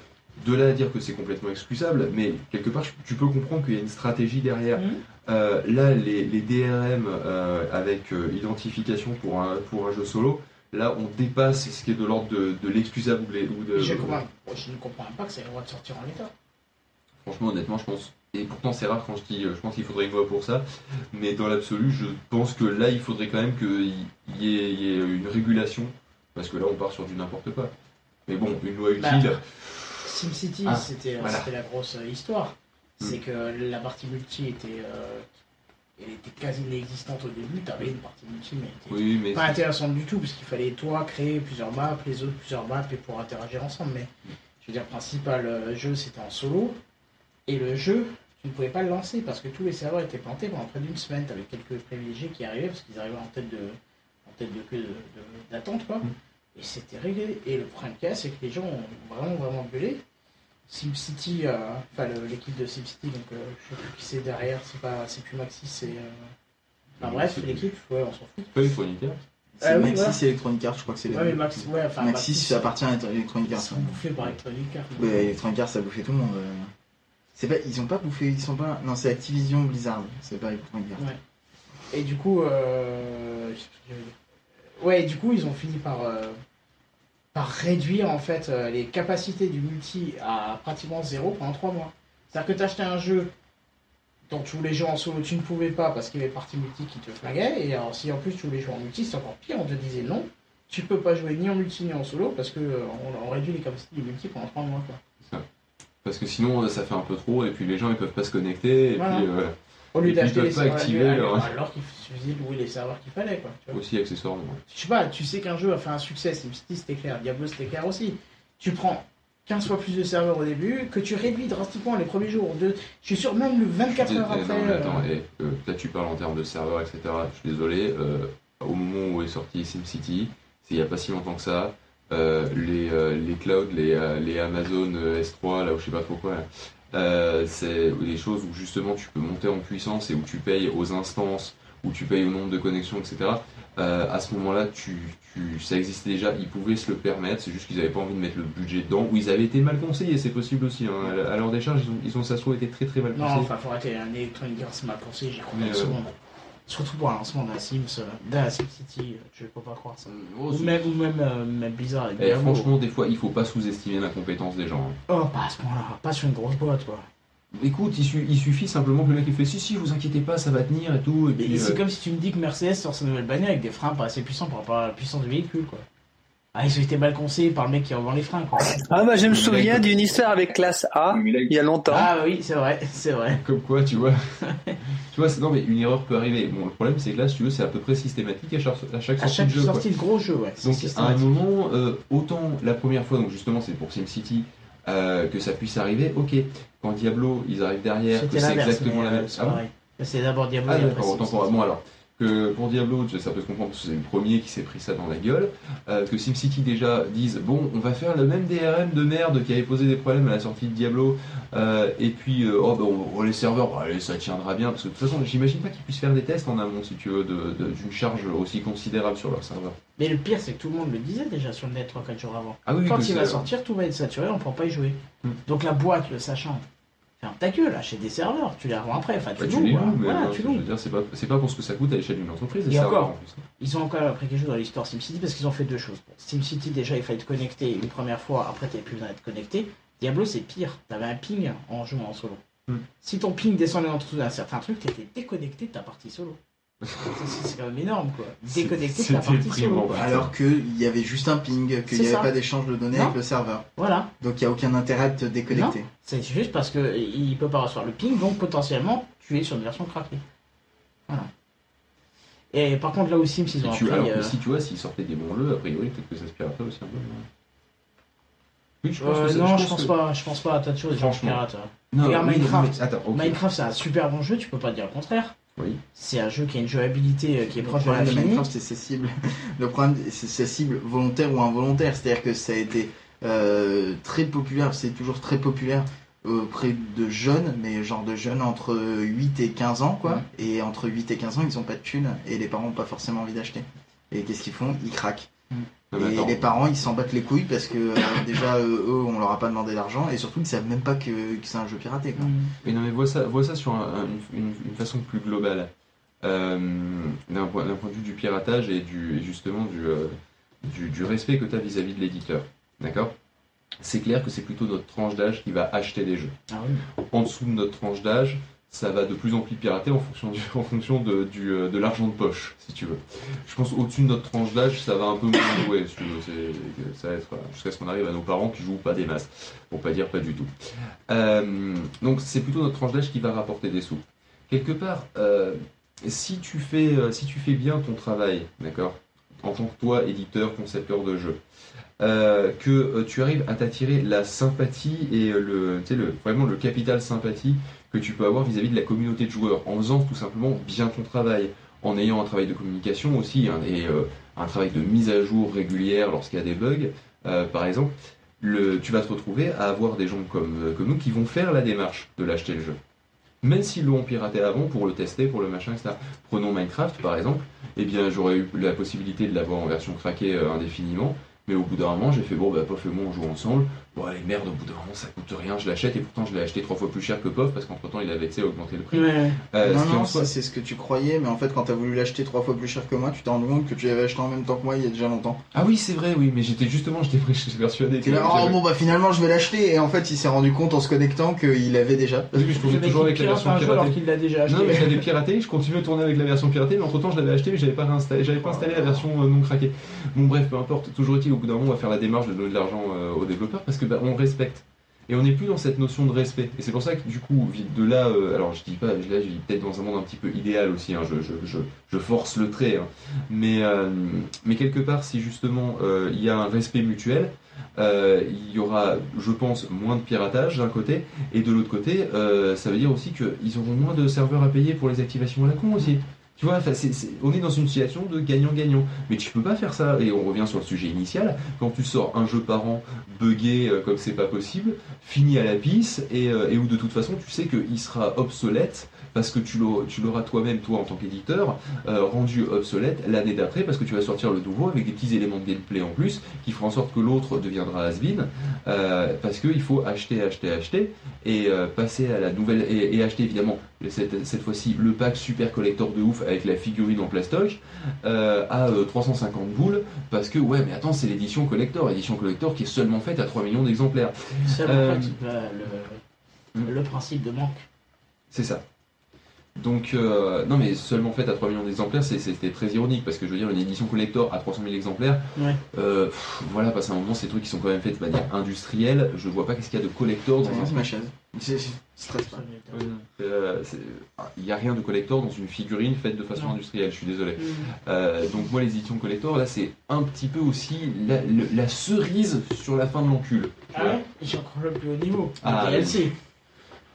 de là à dire que c'est complètement excusable, mais quelque part, tu peux comprendre qu'il y a une stratégie derrière. Mhm. Euh, là, les, les DRM euh, avec euh, identification pour un, pour un jeu solo, là, on dépasse ce qui est de l'ordre de, de l'excusable ou, de. Je, comprends- je ne comprends pas que c'est le droit de sortir en l'état. Franchement, honnêtement, je pense. Et pourtant, c'est rare quand je dis. Je pense qu'il faudrait une loi pour ça. Mais dans l'absolu, je pense que là, il faudrait quand même qu'il y, ait- il y ait une régulation. Parce que là, on part sur du n'importe quoi. Mais bon, une loi utile. Bah, SimCity, Ah, c'était voilà. la grosse histoire. C'est que la partie multi était, euh, elle était quasi inexistante au début. Tu avais une partie multi, mais elle était oui, mais. pas intéressante du tout, parce qu'il fallait toi créer plusieurs maps, les autres plusieurs maps, et pour interagir ensemble. Mais je veux dire, le principal euh, jeu, c'était en solo. Et le jeu, tu ne pouvais pas le lancer, parce que tous les serveurs étaient plantés pendant près d'une semaine. Tu avais quelques privilégiés qui arrivaient, parce qu'ils arrivaient en tête de, en tête de queue d'attente, quoi. Mm. Et c'était réglé. Et le problème qu'il y a, c'est que les gens ont vraiment, vraiment gueulé. SimCity, euh, enfin l'équipe de SimCity, donc euh, je sais plus qui c'est derrière, c'est pas, c'est plus Maxis, c'est. euh, Enfin bref, l'équipe, ouais, on s'en fout. Hein. C'est Ah oui, Maxis voilà. Electronic Arts, je crois que c'est les Ouais, mais deux. Max, ouais, enfin, Maxis, ça appartient à Electronic Ils Arts. sont ouais. bouffés par Electronic Arts. Ouais, Electronic Arts, ça a bouffé tout le monde. euh. C'est pas, ils ont pas bouffé, ils sont pas. Non, c'est Activision Blizzard. C'est pas Electronic Arts. Et du coup, euh... ouais, du coup, ils ont fini par, euh, par réduire en fait euh, les capacités du multi à pratiquement zéro pendant 3 mois. C'est-à-dire que tu achetais un jeu dont tu voulais jouer en solo, tu ne pouvais pas parce qu'il y avait partie multi qui te flaguait. Et alors, si en plus tu voulais jouer en multi, c'est encore pire, on te disait non, tu peux pas jouer ni en multi ni en solo parce que euh, on, on réduit les capacités du multi pendant 3 mois. Quoi. Parce que sinon, euh, ça fait un peu trop, et puis les gens ils peuvent pas se connecter, et Voilà. puis euh, Au lieu d'acheter les serveurs activer alors, leur- alors qu'il suffisait de louer les serveurs qu'il fallait. Quoi, tu vois. aussi accessoirement. Je sais pas, tu sais qu'un jeu a fait un succès, SimCity c'était clair, Diablo c'était clair aussi. Tu prends 15 fois plus de serveurs au début, que tu réduis drastiquement les premiers jours. De... Je suis sûr, même le 24 heures Eh, après. non, mais euh, attends, eh, euh, là tu parles en termes de serveurs, etc. Je suis désolé, euh, au moment où est sorti SimCity, c'est il n'y a pas si longtemps que ça, les, les clouds, les, les Amazon euh, S3, là où je sais pas trop quoi, euh, c'est des choses où justement tu peux monter en puissance et où tu payes aux instances, où tu payes au nombre de connexions, etc. Euh, à ce moment-là, tu, tu, ça existait déjà, ils pouvaient se le permettre, c'est juste qu'ils n'avaient pas envie de mettre le budget dedans, ou ils avaient été mal conseillés, c'est possible aussi. Hein. À leur décharge, ils ont, ils ont ça se trouve été très très mal Non, conseillés. enfin, faut arrêter. Un Electronic Arts m'a pensé, j'y crois pas. Surtout pour un lancement d'un Sims, d'un SimCity, euh, je peux pas croire ça. Oh, Ou même, ou même, euh, même Blizzard avec Eh, Diablo. franchement, des fois, il faut pas sous-estimer la compétence des gens. hein. Oh, pas à ce point-là, pas sur une grosse boîte, quoi. Écoute, il, su- il suffit simplement que le mec il fait si si, vous inquiétez pas, ça va tenir et tout. Et Et c'est euh, comme si tu me dis que Mercedes sort sa nouvelle bagnole avec des freins pas assez puissants par rapport à la puissance du véhicule, quoi. Ah, ils ont été mal conseillés par le mec qui revend les freins, quoi. Ah bah je me souviens d'une histoire avec classe A il y a longtemps. Ah oui, c'est vrai, c'est vrai. Comme quoi, tu vois. tu vois, c'est- non mais une erreur peut arriver. Bon, le problème c'est que là, si tu veux, c'est à peu près systématique à chaque, à chaque À sortie chaque de jeu. quoi. sortie de gros jeu, ouais. Donc à un moment, euh, autant la première fois, donc justement c'est pour SimCity, euh, que ça puisse arriver, ok. Quand Diablo, ils arrivent derrière, que c'est exactement la euh, même. Ah bon. C'est d'abord Diablo Ah et après d'accord, autant pour bon alors que pour Diablo, ça peut se comprendre parce que c'est le premier qui s'est pris ça dans la gueule, euh, que SimCity déjà dise bon, on va faire le même DRM de merde qui avait posé des problèmes à la sortie de Diablo, euh, et puis euh, oh, bah, on- oh, les serveurs, bah, allez, ça tiendra bien parce que de toute façon, j'imagine pas qu'ils puissent faire des tests en amont si tu veux d'une charge aussi considérable sur leur serveur. Mais le pire, c'est que tout le monde le disait déjà sur le net 3-4 jours avant. Ah oui, Quand il va sortir, tout va être saturé, on ne pourra pas y jouer. Hmm. Donc la boîte, le sachant, ferme ta gueule, achète des serveurs, tu les revends après, enfin tu Bah, tu loues, les quoi. loues, mais Voilà, euh, tu je loues. veux dire, c'est pas, c'est pas pour ce que ça coûte à l'échelle d'une entreprise. Et encore. en plus. Ils ont encore appris quelque chose dans l'histoire SimCity parce qu'ils ont fait deux choses. SimCity, déjà, il fallait te connecter une première fois, après, tu plus besoin d'être connecté. Diablo, c'est pire. Tu avais un ping en jouant en solo. Hmm. Si ton ping descendait en dessous d'un certain truc, tu étais déconnecté de ta partie solo. C'est quand même énorme, quoi. C'est- Déconnecté de c'était partie solo. quoi. Alors qu'il y avait juste un ping, qu'il n'y avait ça. pas d'échange de données Non. avec le serveur. Voilà. Donc il n'y a aucun intérêt de te déconnecter. C'est juste parce qu'il ne peut pas recevoir le ping, donc potentiellement, tu es sur une version craquée. Voilà. Et par contre, là où Sims, ils ont tu, appris... alors que euh, si tu vois, s'ils sortaient des bons jeux, a priori, peut-être que ça se piraterait aussi un peu. Oui, je pense euh, que ça- non, je pense pense que- pas. Je pense pas à tas de choses. Pirate. Non, Regarde oui, Minecraft. mais- Attends, ok. Minecraft, c'est un super bon jeu, tu peux pas dire le contraire. Oui. C'est un jeu qui a une jouabilité euh, qui est proche de problème de. Minecraft, c'est ses cibles. Le problème, c'est ses cibles volontaires ou involontaires. C'est-à-dire que ça a été euh, très populaire, c'est toujours très populaire auprès de jeunes, mais genre de jeunes entre 8 et 15 ans, quoi. Et entre 8 et 15 ans, ils ont pas de thunes et les parents ont pas forcément envie d'acheter. Et qu'est-ce qu'ils font? Ils craquent. Et les parents, ils s'en battent les couilles parce que euh, déjà, euh, eux, on leur a pas demandé d'argent et surtout, ils savent même pas que, que c'est un jeu piraté, quoi. Mm. Mais non, mais vois ça, vois ça sur un- un- une, une façon plus globale. Euh, D'un point, d'un point de vue du piratage et, du, et justement du, euh, du, du respect que tu as vis-à-vis de l'éditeur. D'accord? C'est clair que c'est plutôt notre tranche d'âge qui va acheter des jeux. Ah oui. En dessous de notre tranche d'âge, ça va de plus en plus pirater en fonction, en fonction de, du, euh, de l'argent de poche, si tu veux. Je pense au-dessus de notre tranche d'âge, ça va un peu moins jouer, si tu veux. Ça va être euh, jusqu'à ce qu'on arrive à nos parents qui jouent pas des masses, pour pas dire pas du tout. Euh, donc c'est plutôt notre tranche d'âge qui va rapporter des sous. Quelque part, si, tu fais, si tu fais bien ton travail, d'accord, en tant que toi, éditeur, concepteur de jeu, que tu arrives à t'attirer la sympathie et le, le, vraiment le capital sympathie que tu peux avoir vis-à-vis de la communauté de joueurs, en faisant tout simplement bien ton travail, en ayant un travail de communication aussi, hein, et euh, un travail de mise à jour régulière lorsqu'il y a des bugs, euh, par exemple, le, tu vas te retrouver à avoir des gens comme, euh, comme nous qui vont faire la démarche de l'acheter le jeu. Même s'ils l'ont piraté avant pour le tester, pour le machin, etc. Prenons Minecraft par exemple, eh bien j'aurais eu la possibilité de l'avoir en version craquée indéfiniment. Mais au bout d'un moment, j'ai fait bon, bah, Pof et moi on joue ensemble. Bon, allez, merde, au bout d'un moment, ça coûte rien, je l'achète et pourtant je l'ai acheté trois fois plus cher que Pof parce qu'entre temps il avait augmenté le prix. Ouais. Euh, non, ce qui en non, soi- ça c'est ce que tu croyais, mais en fait, quand t'as voulu l'acheter trois fois plus cher que moi, tu t'es rendu compte que tu l'avais acheté en même temps que moi il y a déjà longtemps. Ah oui, c'est vrai, oui, mais j'étais justement, j'étais persuadé que. Là, oh bon, bah finalement, je vais l'acheter, et en fait, il s'est rendu compte en se connectant qu'il avait déjà. Parce que je tournais toujours avec la version piratée. qu'il l'a déjà acheté. Non, mais je l'avais piraté, je continue à tourner avec la version piratée, mais entre temps je l'avais acheté, mais j'avais pas réinstallé, j'avais pas installé la version euh, non craquée. Bon, bref, peu importe, toujours est-il, au bout d'un moment, on va faire la démarche de donner de l'argent euh, aux développeurs parce que bah, on respecte. Et on n'est plus dans cette notion de respect. Et c'est pour ça que du coup, de là, euh, alors je dis pas, là je vis peut-être dans un monde un petit peu idéal aussi, hein, je, je, je, force le trait, hein. mais, euh, mais quelque part, si justement euh, il y a un respect mutuel, il y aura, je pense, moins de piratage d'un côté, et de l'autre côté, ça veut dire aussi qu'ils auront moins de serveurs à payer pour les activations à la con aussi. Tu vois, on est dans une situation de gagnant-gagnant. Mais tu peux pas faire ça. Et on revient sur le sujet initial. Quand tu sors un jeu par an buggé euh, comme c'est pas possible, fini à la pisse, et, euh, où de toute façon tu sais qu'il sera obsolète parce que tu l'auras toi-même, toi en tant qu'éditeur, euh, rendu obsolète l'année d'après parce que tu vas sortir le nouveau avec des petits éléments de gameplay en plus qui feront en sorte que l'autre deviendra has-been euh, parce qu'il faut acheter, acheter, acheter et euh, passer à la nouvelle et acheter évidemment cette, cette fois-ci le pack super collector de ouf avec la figurine en plastoc euh, à euh, 350 boules parce que ouais mais attends c'est l'édition collector édition collector qui est seulement faite à 3 millions d'exemplaires. C'est Euh, en fait le, le principe de manque. c'est ça donc euh, non mais seulement faite à 3 millions d'exemplaires c'est- c'était très ironique parce que je veux dire une édition collector à 300 000 exemplaires Ouais. euh, pff, voilà parce qu'à un moment ces trucs qui sont quand même faits de manière industrielle je vois pas qu'est-ce qu'il y a de collector dans un C'est ma chaise. C'est- pas. Euh, c'est- Il n'y a rien de collector dans une figurine faite de façon Non. industrielle, je suis désolé. Mm. Euh, donc moi les éditions collector, là c'est un petit peu aussi la, cerise sur la fin de l'encul. Ah ouais? J'ai encore le plus haut niveau. Ah, DLC.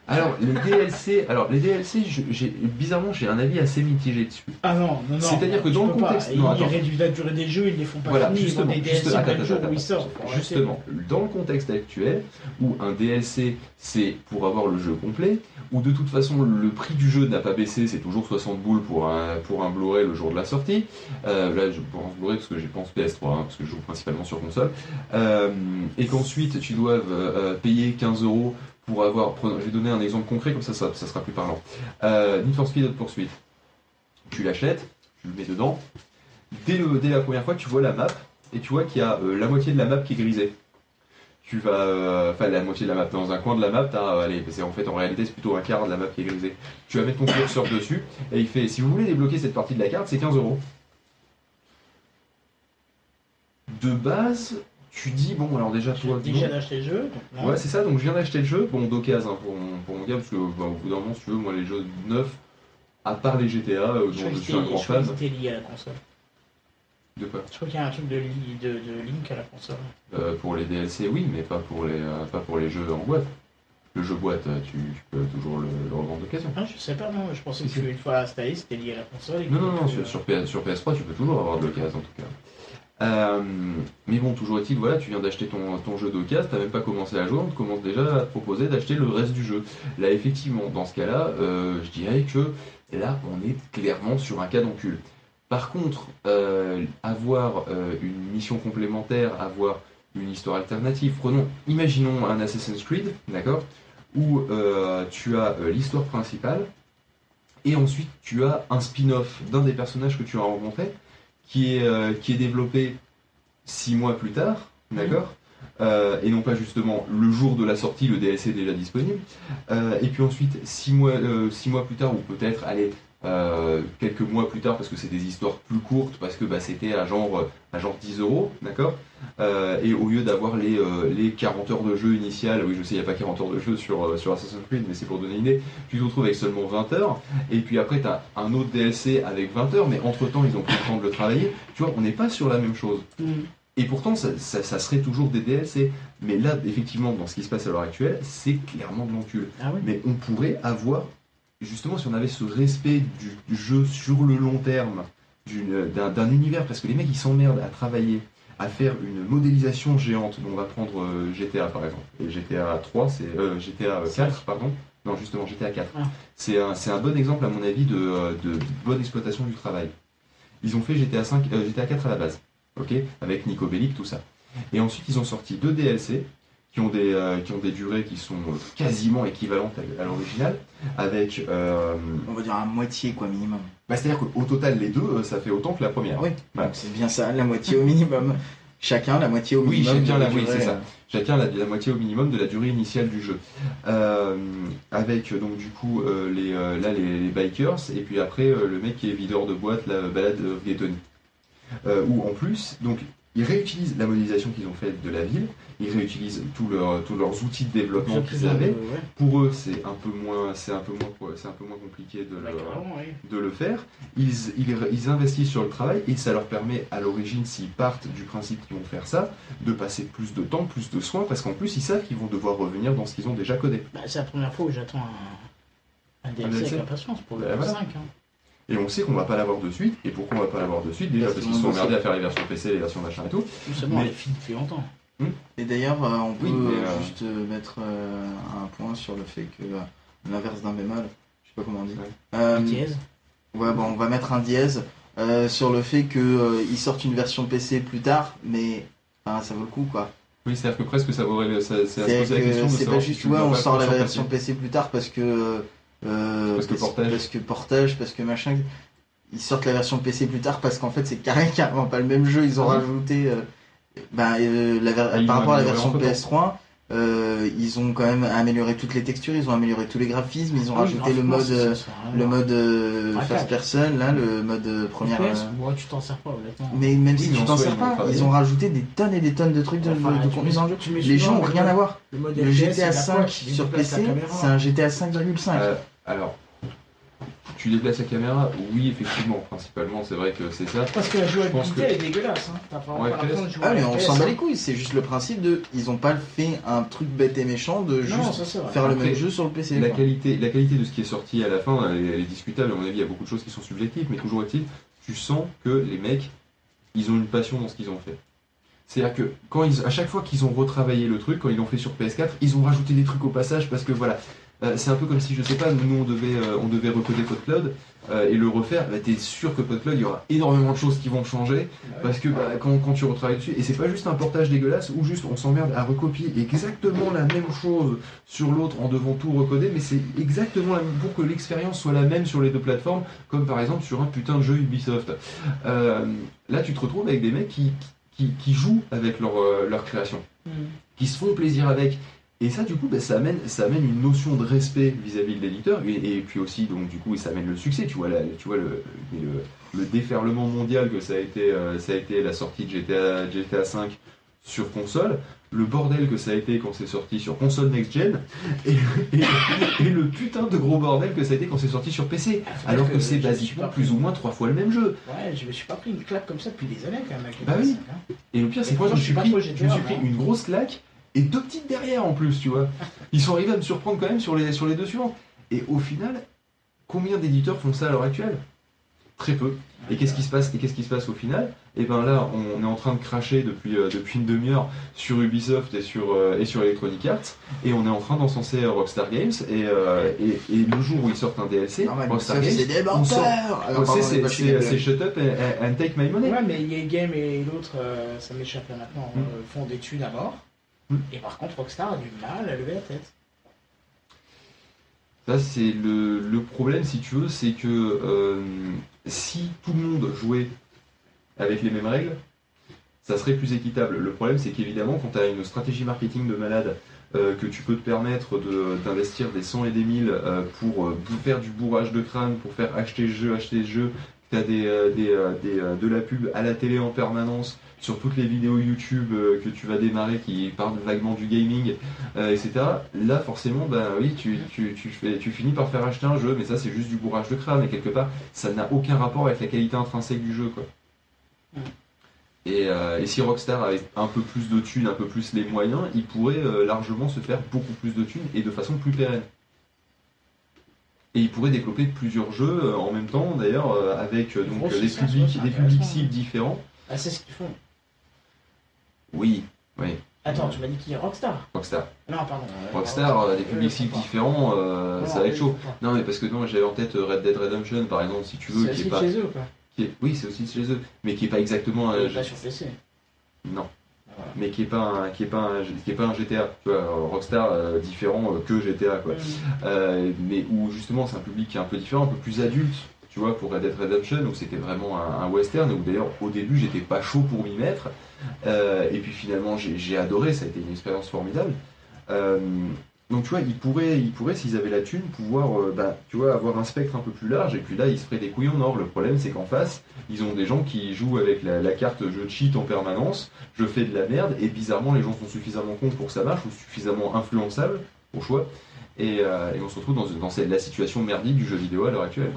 Alors les DLC, alors les DLC, j'ai bizarrement j'ai un avis assez mitigé dessus. Ah non, non, non. C'est-à-dire que dans le pas. contexte- Ils non, attends. réduisent la durée des jeux, ils les font pas Voilà, finir. Ils justement, font des juste- DLC attends, jour attends, où ils sortent. Justement, dans le contexte actuel, où un DLC c'est pour avoir le jeu complet, où de toute façon le prix du jeu n'a pas baissé, c'est toujours 60 boules pour un, pour un Blu-ray le jour de la sortie. Euh, là je pense Blu-ray parce que j'ai pense PS3, hein, parce que je joue principalement sur console. Euh, et qu'ensuite tu dois euh, payer 15 euros pour avoir. Je vais donner un exemple concret, comme ça ça, sera plus parlant. Euh, Need for Speed Hot Pursuit. Tu l'achètes, tu le mets dedans. Dès la première fois, tu vois la map et tu vois qu'il y a euh, la moitié de la map qui est grisée. Tu vas, euh, enfin la moitié de la map, dans un coin de la map, t'as, euh, allez, c'est en fait en réalité c'est plutôt un quart de la map qui est grisée. Tu vas mettre ton curseur dessus et il fait, si vous voulez débloquer cette partie de la carte, c'est 15 euros. De base, tu dis bon alors déjà toi, déjà non. d'acheter le jeu. donc. Ouais, c'est ça, donc je viens d'acheter le jeu, bon, d'occasion hein, pour, mon, pour mon gars, parce que bah, au bout d'un moment, si tu veux, moi, les jeux neufs, à part les GTA, euh, Je dont crois je que suis un grand je crois fan. que c'était lié à la console. De quoi? Je crois qu'il y a un truc de, de, de Link à la console. Euh, Pour les DLC, oui, mais pas pour les, euh, pas pour les jeux en boîte. Le jeu boîte, euh, tu, tu peux toujours le, le revendre d'occasion. Ah, je sais pas, non. Je pensais si. qu'une fois installé, c'était lié à la console. et que Non, non, non, tu- sur, sur, PS, sur PS3, tu peux toujours avoir de l'occasion en tout cas. Euh, mais bon, toujours est-il, voilà, tu viens d'acheter ton, ton jeu d'occasion, t'as même pas commencé à jouer, on te commence déjà à te proposer d'acheter le reste du jeu. Là, effectivement, dans ce cas-là, euh, je dirais que là, on est clairement sur un cas. Par contre, euh, avoir une mission complémentaire, avoir une histoire alternative, prenons, imaginons un Assassin's Creed, d'accord, où tu as l'histoire principale, et ensuite tu as un spin-off d'un des personnages que tu as rencontré, qui est, euh, qui est développé six mois plus tard, d'accord Euh, et non pas justement le jour de la sortie, le DLC est déjà disponible. Euh, et puis ensuite, six mois, euh, six mois plus tard, ou peut-être, allez, euh, quelques mois plus tard, parce que c'est des histoires plus courtes, parce que bah, c'était à genre, euh, à genre 10 euros, d'accord Euh, Et au lieu d'avoir les, euh, les 40 heures de jeu initiales, oui, je sais, il n'y a pas 40 heures de jeu sur, euh, sur Assassin's Creed, mais c'est pour donner une idée, tu te retrouves avec seulement 20 heures, et puis après, tu as un autre DLC avec 20 heures, mais entre-temps, ils ont pris le temps de le travailler. Tu vois, on n'est pas sur la même chose. Mm. Et pourtant, ça, ça- ça serait toujours des DLC. Mais là, effectivement, dans ce qui se passe à l'heure actuelle, c'est clairement de l'encul. Ah oui. Mais on pourrait avoir, justement, si on avait ce respect du, du jeu sur le long terme, d'un univers, parce que les mecs, ils s'emmerdent à travailler, à faire une modélisation géante. On va prendre euh, GTA, par exemple. Et GTA 3, c'est... euh, GTA 4, pardon. Non, justement, GTA 4. Ah. C'est un, bon exemple, à mon avis, de, euh, de bonne exploitation du travail. Ils ont fait GTA, 5, euh, GTA 4 à la base, ok? Avec Nico Bellic, tout ça. Et ensuite, ils ont sorti deux DLC qui ont des, euh, qui ont des durées qui sont euh, quasiment équivalentes à, à l'original, avec... euh, On va dire à moitié, quoi, minimum. bah, C'est-à-dire qu'au total, les deux, ça fait autant que la première. Oui, c'est bien ça, la moitié au minimum. Chacun la moitié au Oui, minimum. chacun de la- oui, durée, c'est ça. Chacun la, la moitié au minimum de la durée initiale du jeu. Euh, avec donc du coup les, là les, les bikers et puis après le mec qui est videur de boîte, la balade of Ghetoni. Euh, où en plus, donc ils réutilisent la modélisation qu'ils ont faite de la ville, ils réutilisent tous leurs tous leurs outils de développement qu'ils avaient. ouais. Pour eux, c'est un peu moins c'est un peu moins c'est un peu moins compliqué de Bah, le, de le faire. Ils, ils, ils investissent sur le travail et ça leur permet à l'origine, s'ils partent du principe qu'ils vont faire ça, de passer plus de temps, plus de soins, parce qu'en plus ils savent qu'ils vont devoir revenir dans ce qu'ils ont déjà codé. Bah, c'est la première fois où j'attends un, un DLC avec impatience pour le Bah. 5. Hein. Et on sait qu'on va pas l'avoir de suite. Et pourquoi on va pas l'avoir de suite? Déjà Parce qu'ils qu'ils sont emmerdés à faire les versions PC, les versions machin et tout. Justement, Mais- elle est finie depuis longtemps. Et d'ailleurs, euh, on peut Oui, euh, juste euh, mettre euh, un point sur le fait que euh, l'inverse d'un bémol, je sais pas comment on dit. Ouais. Euh, Un dièse? ouais, bon, on va mettre un dièse euh, sur le fait que euh, ils sortent une version PC plus tard, mais enfin, ça vaut le coup quoi. Oui, c'est-à-dire que presque ça vaudrait. ça- C'est à se poser la question c'est pas juste ouais, on sort la version. PC plus tard parce que euh, Parce que portage. parce que portage, parce que machin. Ils sortent la version PC plus tard parce qu'en fait c'est carré- carrément pas le même jeu. Ils ont Ah rajouté euh, ben, euh, la ver- Ah, ils par rapport à la version entre-temps. PS3. Euh, ils ont quand même amélioré toutes les textures, ils ont amélioré tous les graphismes, ils ont Ah rajouté le mode, euh, ça, ça, ça, le mode euh, first person, là, le mode euh, première. Euh, ouais, tu t'en sers pas honnêtement. Mais même Oui, si tu en t'en sers pas, ils ont rajouté des tonnes et des tonnes de trucs de, Enfin, de contenu dans le jeu. Les gens ont rien à voir. Le, mode Le GTA c'est la 5 quoi qui sur PC, c'est un GTA 5,5. Euh, alors, tu déplaces la caméra Oui, effectivement, principalement, c'est vrai que c'est ça. Parce que la jouabilité que- est dégueulasse. Hein. T'as vraiment Ouais, pas l'impression de jouer Ah mais on s'en bat les couilles, c'est juste le principe de ils ont pas fait un truc bête et méchant de Non, juste ça faire le Après, même jeu sur le PC. La quoi. qualité, la qualité de ce qui est sorti à la fin, elle est, elle est discutable. À mon avis, il y a beaucoup de choses qui sont subjectives, mais toujours est-il, tu sens que les mecs, ils ont une passion dans ce qu'ils ont fait. C'est-à-dire que quand ils, à chaque fois qu'ils ont retravaillé le truc, quand ils l'ont fait sur PS4, ils ont rajouté des trucs au passage parce que voilà, c'est un peu comme si je sais pas, nous on devait, euh, on devait recoder PodCloud euh, et le refaire. Bah, t'es sûr que PodCloud, il y aura énormément de choses qui vont changer parce que bah, quand, quand tu retravailles dessus, et c'est pas juste un portage dégueulasse ou juste on s'emmerde à recopier exactement la même chose sur l'autre en devant tout recoder, mais c'est exactement la même pour que l'expérience soit la même sur les deux plateformes, comme par exemple sur un putain de jeu Ubisoft. Euh, là, tu te retrouves avec des mecs qui, qui, qui jouent avec leur, euh, leur création, Mm. qui se font plaisir avec. Et ça, du coup, bah, ça, amène, ça amène une notion de respect vis-à-vis de l'éditeur, et, et puis aussi, donc, du coup, ça amène le succès, tu vois, tu vois le, le, le déferlement mondial que ça a été, euh, ça a été la sortie de GTA, GTA 5 sur console, le bordel que ça a été quand c'est sorti sur console next-gen, et, et- et le putain de gros bordel que ça a été quand c'est sorti sur PC, Faut alors que c'est basiquement plus ou moins trois fois le même jeu. Ouais, je me suis pas pris une claque comme ça depuis des années quand même. Avec Bah oui. PS5, hein. Et le pire, c'est que moi, je je suis suis pas pris, trop je me suis pris moi. une grosse claque et deux petites derrière en plus, tu vois. Ils sont arrivés à me surprendre quand même sur les, sur les deux suivants. Et au final, combien d'éditeurs font ça à l'heure actuelle? Très peu. Et qu'est-ce qui se passe? Et qu'est-ce qui se passe au final? Et ben là, on est en train de cracher depuis, euh, depuis une demi-heure sur Ubisoft et sur, euh, et sur Electronic Arts, et on est en train d'encenser euh, Rockstar Games. Et, euh, et, et le jour où ils sortent un DLC, Normal, Rockstar Games, c'est des menteurs Alors, pardon, c'est- shut up and, and take my money. Ouais, mais EA Game et l'autre, euh, ça m'échappe là maintenant, Mm. euh, font des thunes à mort. Mm. Et par contre, Rockstar a du mal à lever la tête. Ça, c'est le, le problème, si tu veux, c'est que euh, si tout le monde jouait avec les mêmes règles, ça serait plus équitable. Le problème, c'est qu'évidemment, quand tu as une stratégie marketing de malade, euh, que tu peux te permettre d'investir des 100 et des 1000 euh, pour, faire du bourrage de crâne, pour faire acheter ce jeu, acheter ce jeu, que tu as des, des, des, de la pub à la télé en permanence, sur toutes les vidéos YouTube euh, que tu vas démarrer qui parlent vaguement du gaming, euh, etc. Là, forcément, ben oui, tu, tu, tu, fais, tu finis par faire acheter un jeu, mais ça, c'est juste du bourrage de crâne, et quelque part, ça n'a aucun rapport avec la qualité intrinsèque du jeu, quoi. Et, euh, et si Rockstar avait un peu plus de thunes, un peu plus les moyens, il pourrait euh, largement se faire beaucoup plus de thunes et de façon plus pérenne. Et il pourrait développer plusieurs jeux euh, en même temps, d'ailleurs, avec donc des publics, des publics cibles différents. Ah, c'est ce qu'ils font. Oui, oui, Attends, tu m'as dit qui est Rockstar Rockstar. Non, pardon. Rockstar, des euh, publics cibles différents, euh, ça va être chaud. Non, mais parce que non, j'avais en tête euh, Red Dead Redemption, par exemple, si tu veux, C'est qui aussi est pas, chez eux ou pas qui est- oui, c'est aussi chez eux, mais qui est pas exactement, euh, Pas sur PC. non, Ah mais qui est pas un, qui est pas un, qui est pas un GTA. Tu vois, Rockstar euh, différent que GTA quoi. Euh, mais où justement c'est un public qui est un peu différent, un peu plus adulte. Tu vois, pour Red Dead Redemption, où c'était vraiment un, western, où d'ailleurs au début j'étais pas chaud pour m'y mettre, Euh, et puis finalement j'ai adoré, ça a été une expérience formidable. Euh, donc tu vois, ils pourraient, ils pourraient s'ils avaient la thune, pouvoir, euh, bah, avoir un spectre un peu plus large, et puis là ils se feraient des couilles en or. Le problème c'est qu'en face, ils ont des gens qui jouent avec la, carte je cheat en permanence, je fais de la merde, et bizarrement les gens sont suffisamment cons pour que ça marche, ou suffisamment influençables, au choix, et, on se retrouve dans, la situation merdique du jeu vidéo à l'heure actuelle.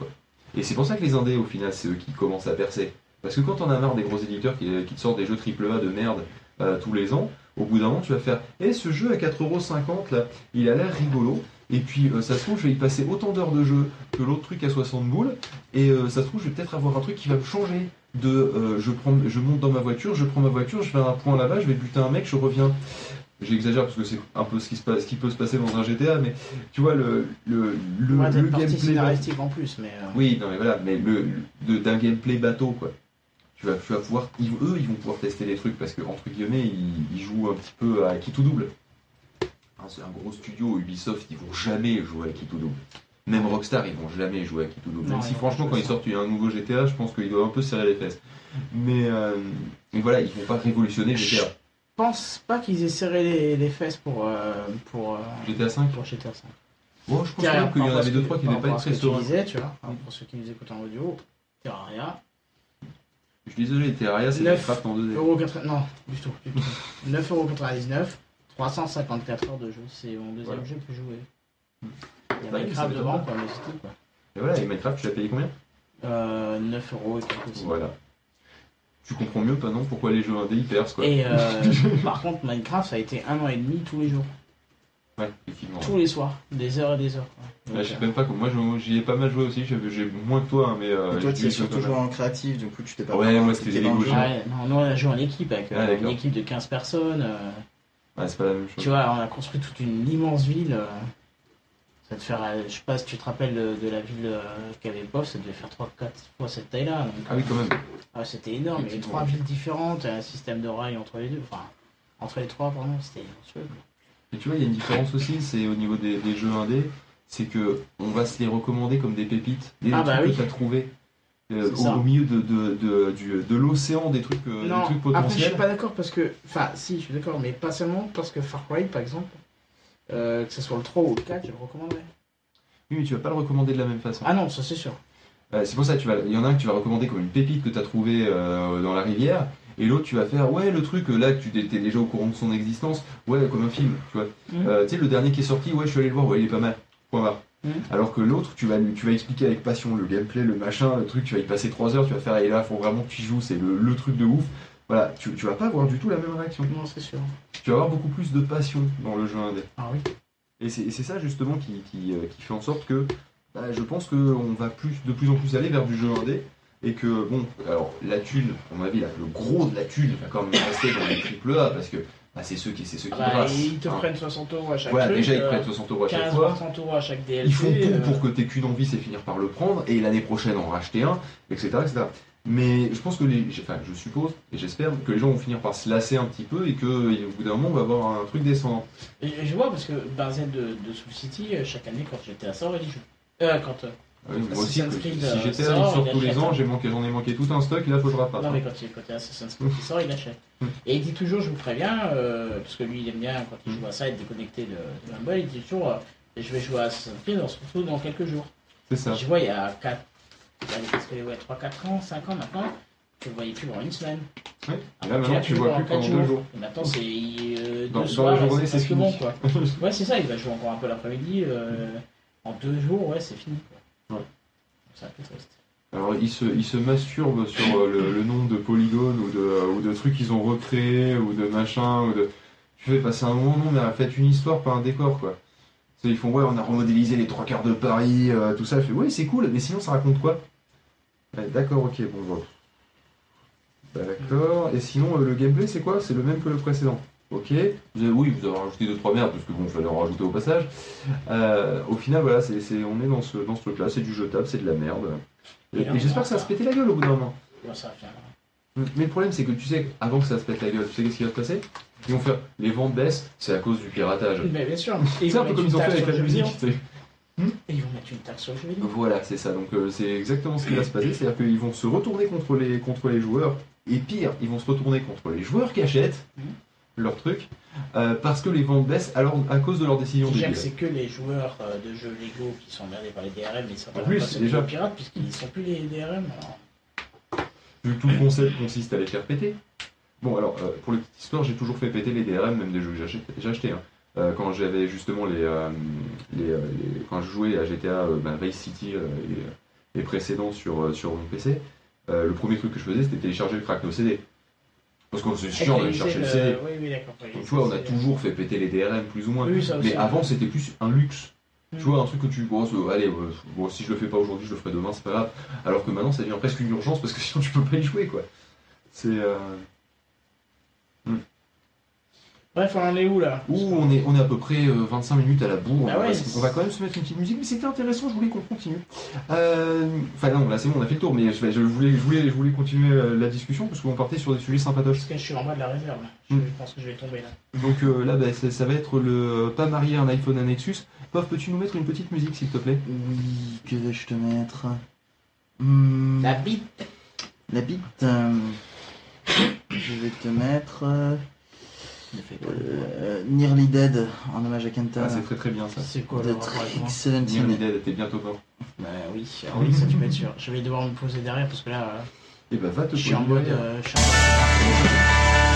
Et c'est pour ça que les indés, au final, c'est eux qui commencent à percer. Parce que quand on a marre des gros éditeurs qui, te sortent des jeux AAA de merde euh, tous les ans, au bout d'un moment, tu vas faire Eh, ce jeu à 4,50€ là, il a l'air rigolo. Et puis, euh, ça se trouve, je vais y passer autant d'heures de jeu que l'autre truc à 60 boules. Et euh, ça se trouve, je vais peut-être avoir un truc qui va me changer. De, je, je monte dans ma voiture, je prends ma voiture, je vais à un point là-bas, je vais buter un mec, je reviens. J'exagère parce que c'est un peu ce qui, se passe, ce qui peut se passer dans un GTA, mais tu vois, le, le, le, Ouais, le gameplay. scénaristique en plus, mais. euh, Oui, non mais voilà, mais le, de- d'un gameplay bateau quoi. Tu vas, tu vas pouvoir, ils- eux, ils vont pouvoir tester les trucs parce que entre guillemets, ils, ils jouent un petit peu à qui tout double. Hein, c'est un gros studio, Ubisoft, ils vont jamais jouer à qui tout double. Même Rockstar, ils vont jamais jouer à qui tout double. Non, Même si franchement, quand ils sortent un nouveau GTA, je pense qu'ils doivent un peu se serrer les fesses. Mais, euh, mais voilà, ils vont pas révolutionner GTA. Je pense pas qu'ils aient serré les, les fesses pour, euh, pour, euh, GTA 5 pour GTA 5. Bon, je pense même qu'il y en avait deux trois qui devaient pas très sereins. tu vois, hein, pour ceux qui nous écoutent en audio, Terraria, Je suis désolé, Terraria, c'est Neuf. Minecraft en 2D. Euro 80 non, du tout, du tout. 9,99€, 354 heures de jeu, c'est mon deuxième Voilà. jeu que j'ai joué. Il y a Minecraft devant, quoi, mais c'est tout, quoi. Et voilà, et Minecraft, tu l'as payé combien? Euh, 9 euros et quelques aussi. Voilà. Tu comprends mieux, pas non, pourquoi les jeux indés ils percent quoi. Et euh, par contre, Minecraft, ça a été un an et demi tous les jours, Ouais, effectivement. tous les soirs, des heures et des heures. quoi. Je sais même pas, moi je- j'y ai pas mal joué aussi, j'ai moins que toi, hein, mais. Euh, toi, j'y tu joué surtout joué en créatif, du coup, tu t'es pas Ouais, moi, c'était des Lego. Ouais, non, nous on a joué en équipe avec euh, Ah, une d'accord. équipe de 15 personnes. euh, Ouais, c'est pas la même chose. tu vois, on a construit toute une immense ville. Euh, ça devait faire, euh, je sais pas si tu te rappelles de, de la ville euh, qu'avait Bob, ça devait faire 3-4 fois cette taille-là. Ah oui, quand même. ah, c'était énorme, il y avait trois villes différentes, un système de rails entre les deux, enfin, entre les trois, pardon, c'était. Et tu vois, il y a une différence aussi, c'est au niveau des, des jeux indés, c'est que on va se les recommander comme des pépites, des Ah trucs bah oui. que tu as trouvé. euh, au, milieu de, de, de, du- de l'océan des trucs, euh, des non, trucs après je potentiels. suis pas d'accord parce que, enfin, si, je suis d'accord, mais pas seulement parce que Far Cry, par exemple, euh, que ce soit le 3 ou le 4, je le recommanderais. Oui, mais tu vas pas le recommander de la même façon. Ah non, ça c'est sûr. Euh, c'est pour ça, tu vas, il y en a un que tu vas recommander comme une pépite que tu as trouvé euh, dans la rivière, et l'autre tu vas faire, ouais, le truc euh, là tu étais déjà au courant de son existence, ouais, comme un film, tu vois. Euh, tu sais, le dernier qui est sorti, ouais, je suis allé le voir, ouais, il est pas mal, point barre. Mhm. Alors que l'autre, tu vas, lui- tu vas expliquer avec passion le gameplay, le machin, le truc, tu vas y passer 3 heures, tu vas faire, et là, faut vraiment que tu y joues, c'est le, le truc de ouf. Voilà, tu, tu vas pas avoir du tout la même réaction. Non, c'est sûr. Tu vas avoir beaucoup plus de passion dans le jeu indé. Ah oui. Et c'est et c'est ça justement qui, qui, euh, qui fait en sorte que bah, je pense qu'on va plus, de plus en plus aller vers du jeu indé. Et que, bon, alors la thune, à mon avis, là, le gros de la thune va quand même rester dans les triple A parce que bah, c'est ceux qui, c'est ceux qui Ah bah, brassent. ils te hein. prennent 60 euros à chaque Voilà, truc. déjà ils euh, prennent 60 euros à chaque 15 fois. 60 euros à chaque DLC. Ils font tout euh, pour que t'aies qu'une envie, c'est finir par le prendre, et l'année prochaine en racheter un, etc. etc. Mais je pense que les. Enfin, je suppose, et j'espère que les gens vont finir par se lasser un petit peu et qu'au bout d'un moment, on va avoir un truc descendant. Et je vois parce que Benzen de, de Soul City, euh, chaque année quand j'étais à sort, il joue. Euh, quand. euh, Ah oui, moi aussi, que- si euh, j'étais il sort il tous les ans, un. j'ai manqué, j'en ai manqué tout un stock, faut que je rattrape. non, hein. mais quand il, quand il y a Assassin's Creed qui sort, il achète. Et il dit toujours, je vous préviens, euh, parce que lui il aime bien quand il joue à ça, être déconnecté de, de Humble, il dit toujours, euh, je vais jouer à Assassin's Creed, on se retrouve dans quelques jours. C'est ça. Je vois, il y a 4, parce que, ouais, 3-4 ans, 5 ans maintenant, je le voyais plus pendant une semaine. Ouais. Là, maintenant, tu le vois plus pendant deux jours. Et maintenant, c'est euh, Dans- deux dans soirs, la journée, c'est bon, quoi. Ouais, c'est ça, il va jouer encore un peu l'après-midi. euh, en deux jours, ouais, c'est fini. Quoi. Ouais. C'est un peu triste. Alors, ils se, ils se masturbent sur euh, le, le nombre de polygones ou de, ou de trucs qu'ils ont recréés ou de machin. Ou de... Tu fais passer un moment, non, mais faites une histoire, pas un décor, quoi. Tu Ils font, ouais, on a remodélisé les trois quarts de Paris, euh, tout ça. Je fais, ouais, c'est cool, mais sinon, ça raconte quoi? Ouais, D'accord, ok, bon, bon. D'accord. Et sinon, euh, le gameplay, c'est quoi? C'est le même que le précédent. Ok. Vous avez, oui, vous avez rajouté deux trois merdes parce que bon, il fallait en rajouter au passage. Euh, au final, voilà, c'est, c'est- on est dans ce, dans ce truc-là. C'est du jetable, c'est de la merde. Et, j'espère que ça va se péter la gueule au bout d'un moment. Bon, ça viendra. Mais le problème, c'est que tu sais, avant que ça se pète la gueule, tu sais qu'est-ce qui va se passer? Ils vont faire les ventes baissent, c'est à cause du piratage. Mais bien sûr. Et C'est un peu comme ils ont fait avec la musique. vidéo. tu sais. Et ils vont mettre une taxe sur le jeu vidéo. Voilà, c'est ça. Donc euh, c'est exactement ce qui va se passer, c'est-à-dire qu'ils vont se retourner contre les, contre les joueurs, et pire, ils vont se retourner contre les joueurs qui achètent Mhm. leur truc, euh, parce que les ventes baissent alors, à cause de leur décision Déjà que débile. c'est que les joueurs euh, de jeux Lego qui sont emmerdés par les DRM, mais ça En plus, pas déjà. pirates puisqu'ils ne sont plus les DRM. alors. Vu que tout le concept consiste à les faire péter. Bon, alors, euh, pour le petite histoire, j'ai toujours fait péter les DRM, même des jeux que j'ai achetés. hein. Euh, quand j'avais justement les, euh, les, euh, les- Quand je jouais à GTA bah, Vice City et les précédents sur, sur mon PC, le premier truc que je faisais, c'était télécharger le crack nos CD. Parce qu'on c'est chiant d'aller chercher le CD. Oui, oui, d'accord. oui, Donc, tu vois, on a toujours fait péter les DRM plus ou moins. Oui, ça aussi. Mais avant, c'était plus un luxe. Mm. Tu vois, un truc que tu. Bon, allez, euh, bon, si je le fais pas aujourd'hui, je le ferai demain, c'est pas grave. Alors que maintenant, ça devient presque une urgence parce que sinon, tu peux pas y jouer, quoi. C'est. Euh... Bref, on en est où là Ouh, on est, on est à peu près euh, 25 minutes à la bourre. Bah on, va, ouais. se- on va quand même se mettre une petite musique, mais c'était intéressant, je voulais qu'on continue. Euh, Enfin, non, là c'est bon, on a fait le tour, mais je, je voulais, je, voulais, je voulais continuer euh, la discussion parce qu'on partait sur des sujets sympatoches. Parce que je suis en bas de la réserve. Je Mm. pense que je vais tomber là. Donc euh, là, bah, ça, ça va être le euh, pas marié un iPhone, un Nexus. Pof, peux-tu nous mettre une petite musique, s'il te plaît? Oui, que vais-je te mettre? Hmm, La bite La bite. euh, je vais te mettre. Euh, Nearly Dead en hommage à Kenta. Ah, c'est très très bien ça. C'est quoi de Trick 17. Nearly Dead, t'es bientôt mort. Bah oui, ah oui, ça tu peux être sûr. Je vais devoir me poser derrière parce que là, euh, Et bah va te je suis en mode. euh, je suis en mode-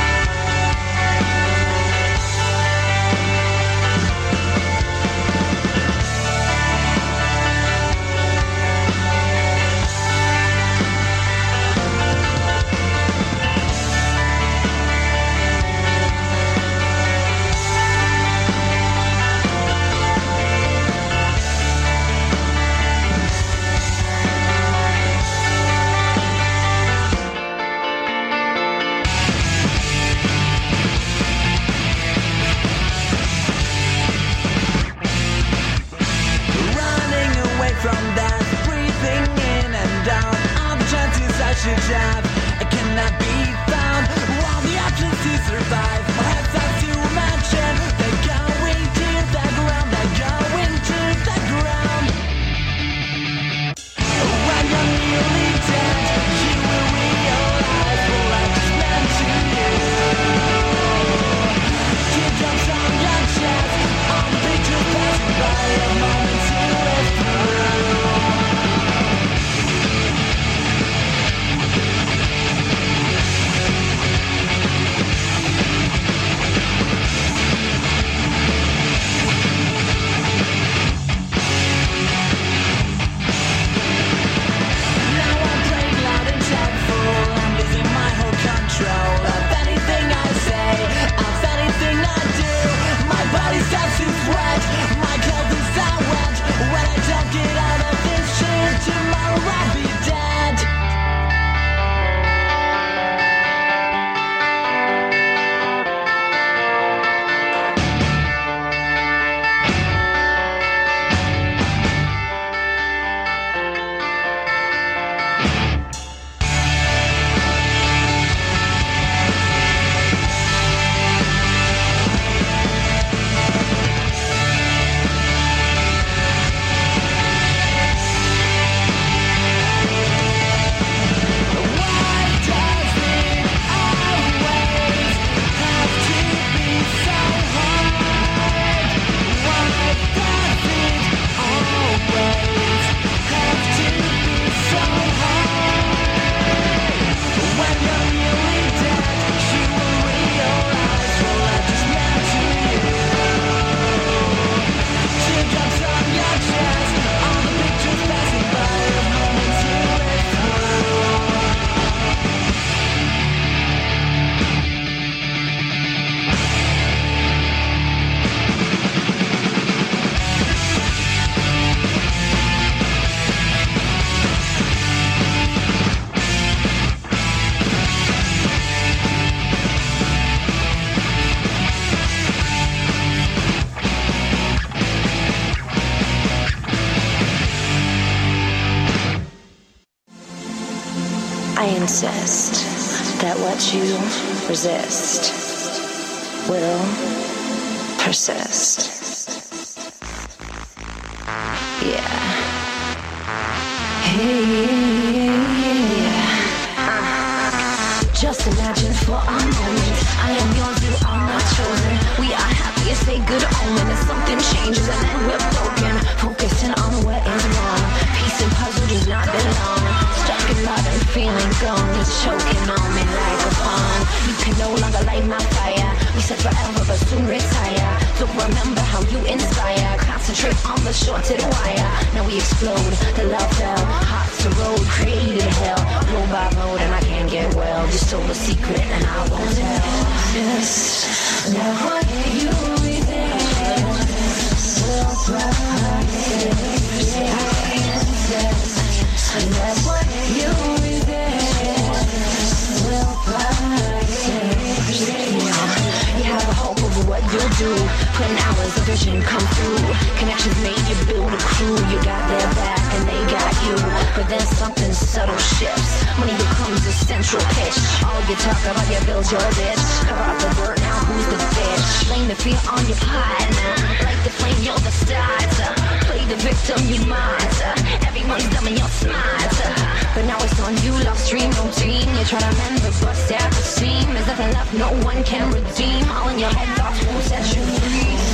vision come through. Connections made you build a crew. You got their back and they got you. But then something subtle shifts. Money becomes the central pitch. All you talk about, you build your bitch. Cover up the dirt, now who's the bitch? Blame the fear on your partner. Like the flame, you're the starter. Play the victim, you martyr. Everyone's dumb and you're But now it's on you, lost dream. Routine You try to mend the bust at the seam There's nothing left, no one can redeem. All in your head, thoughts won't set you free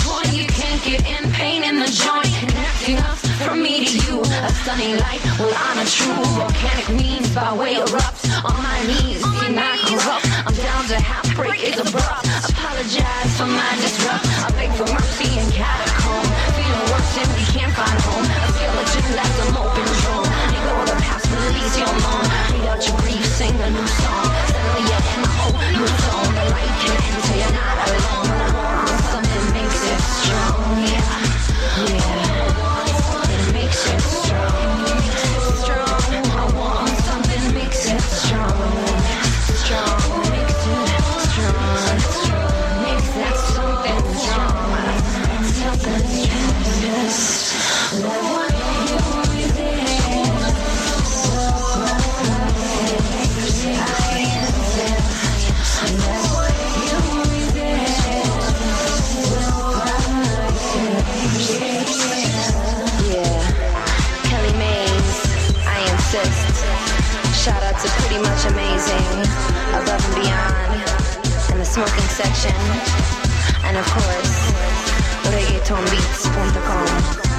stunning light. Well I'm a true volcanic means by way erupt on my knees. Be not corrupt? I'm down to half break it's abrupt. Apologize for my disrupt. I beg for mercy in catacomb. Feeling worse and we can't find home. A skeleton left an open drum you go the past release your moan read out your grief sing a new song To Pretty Much Amazing, Above and Beyond, and the smoking section, and of course, reggaetonbeats.com.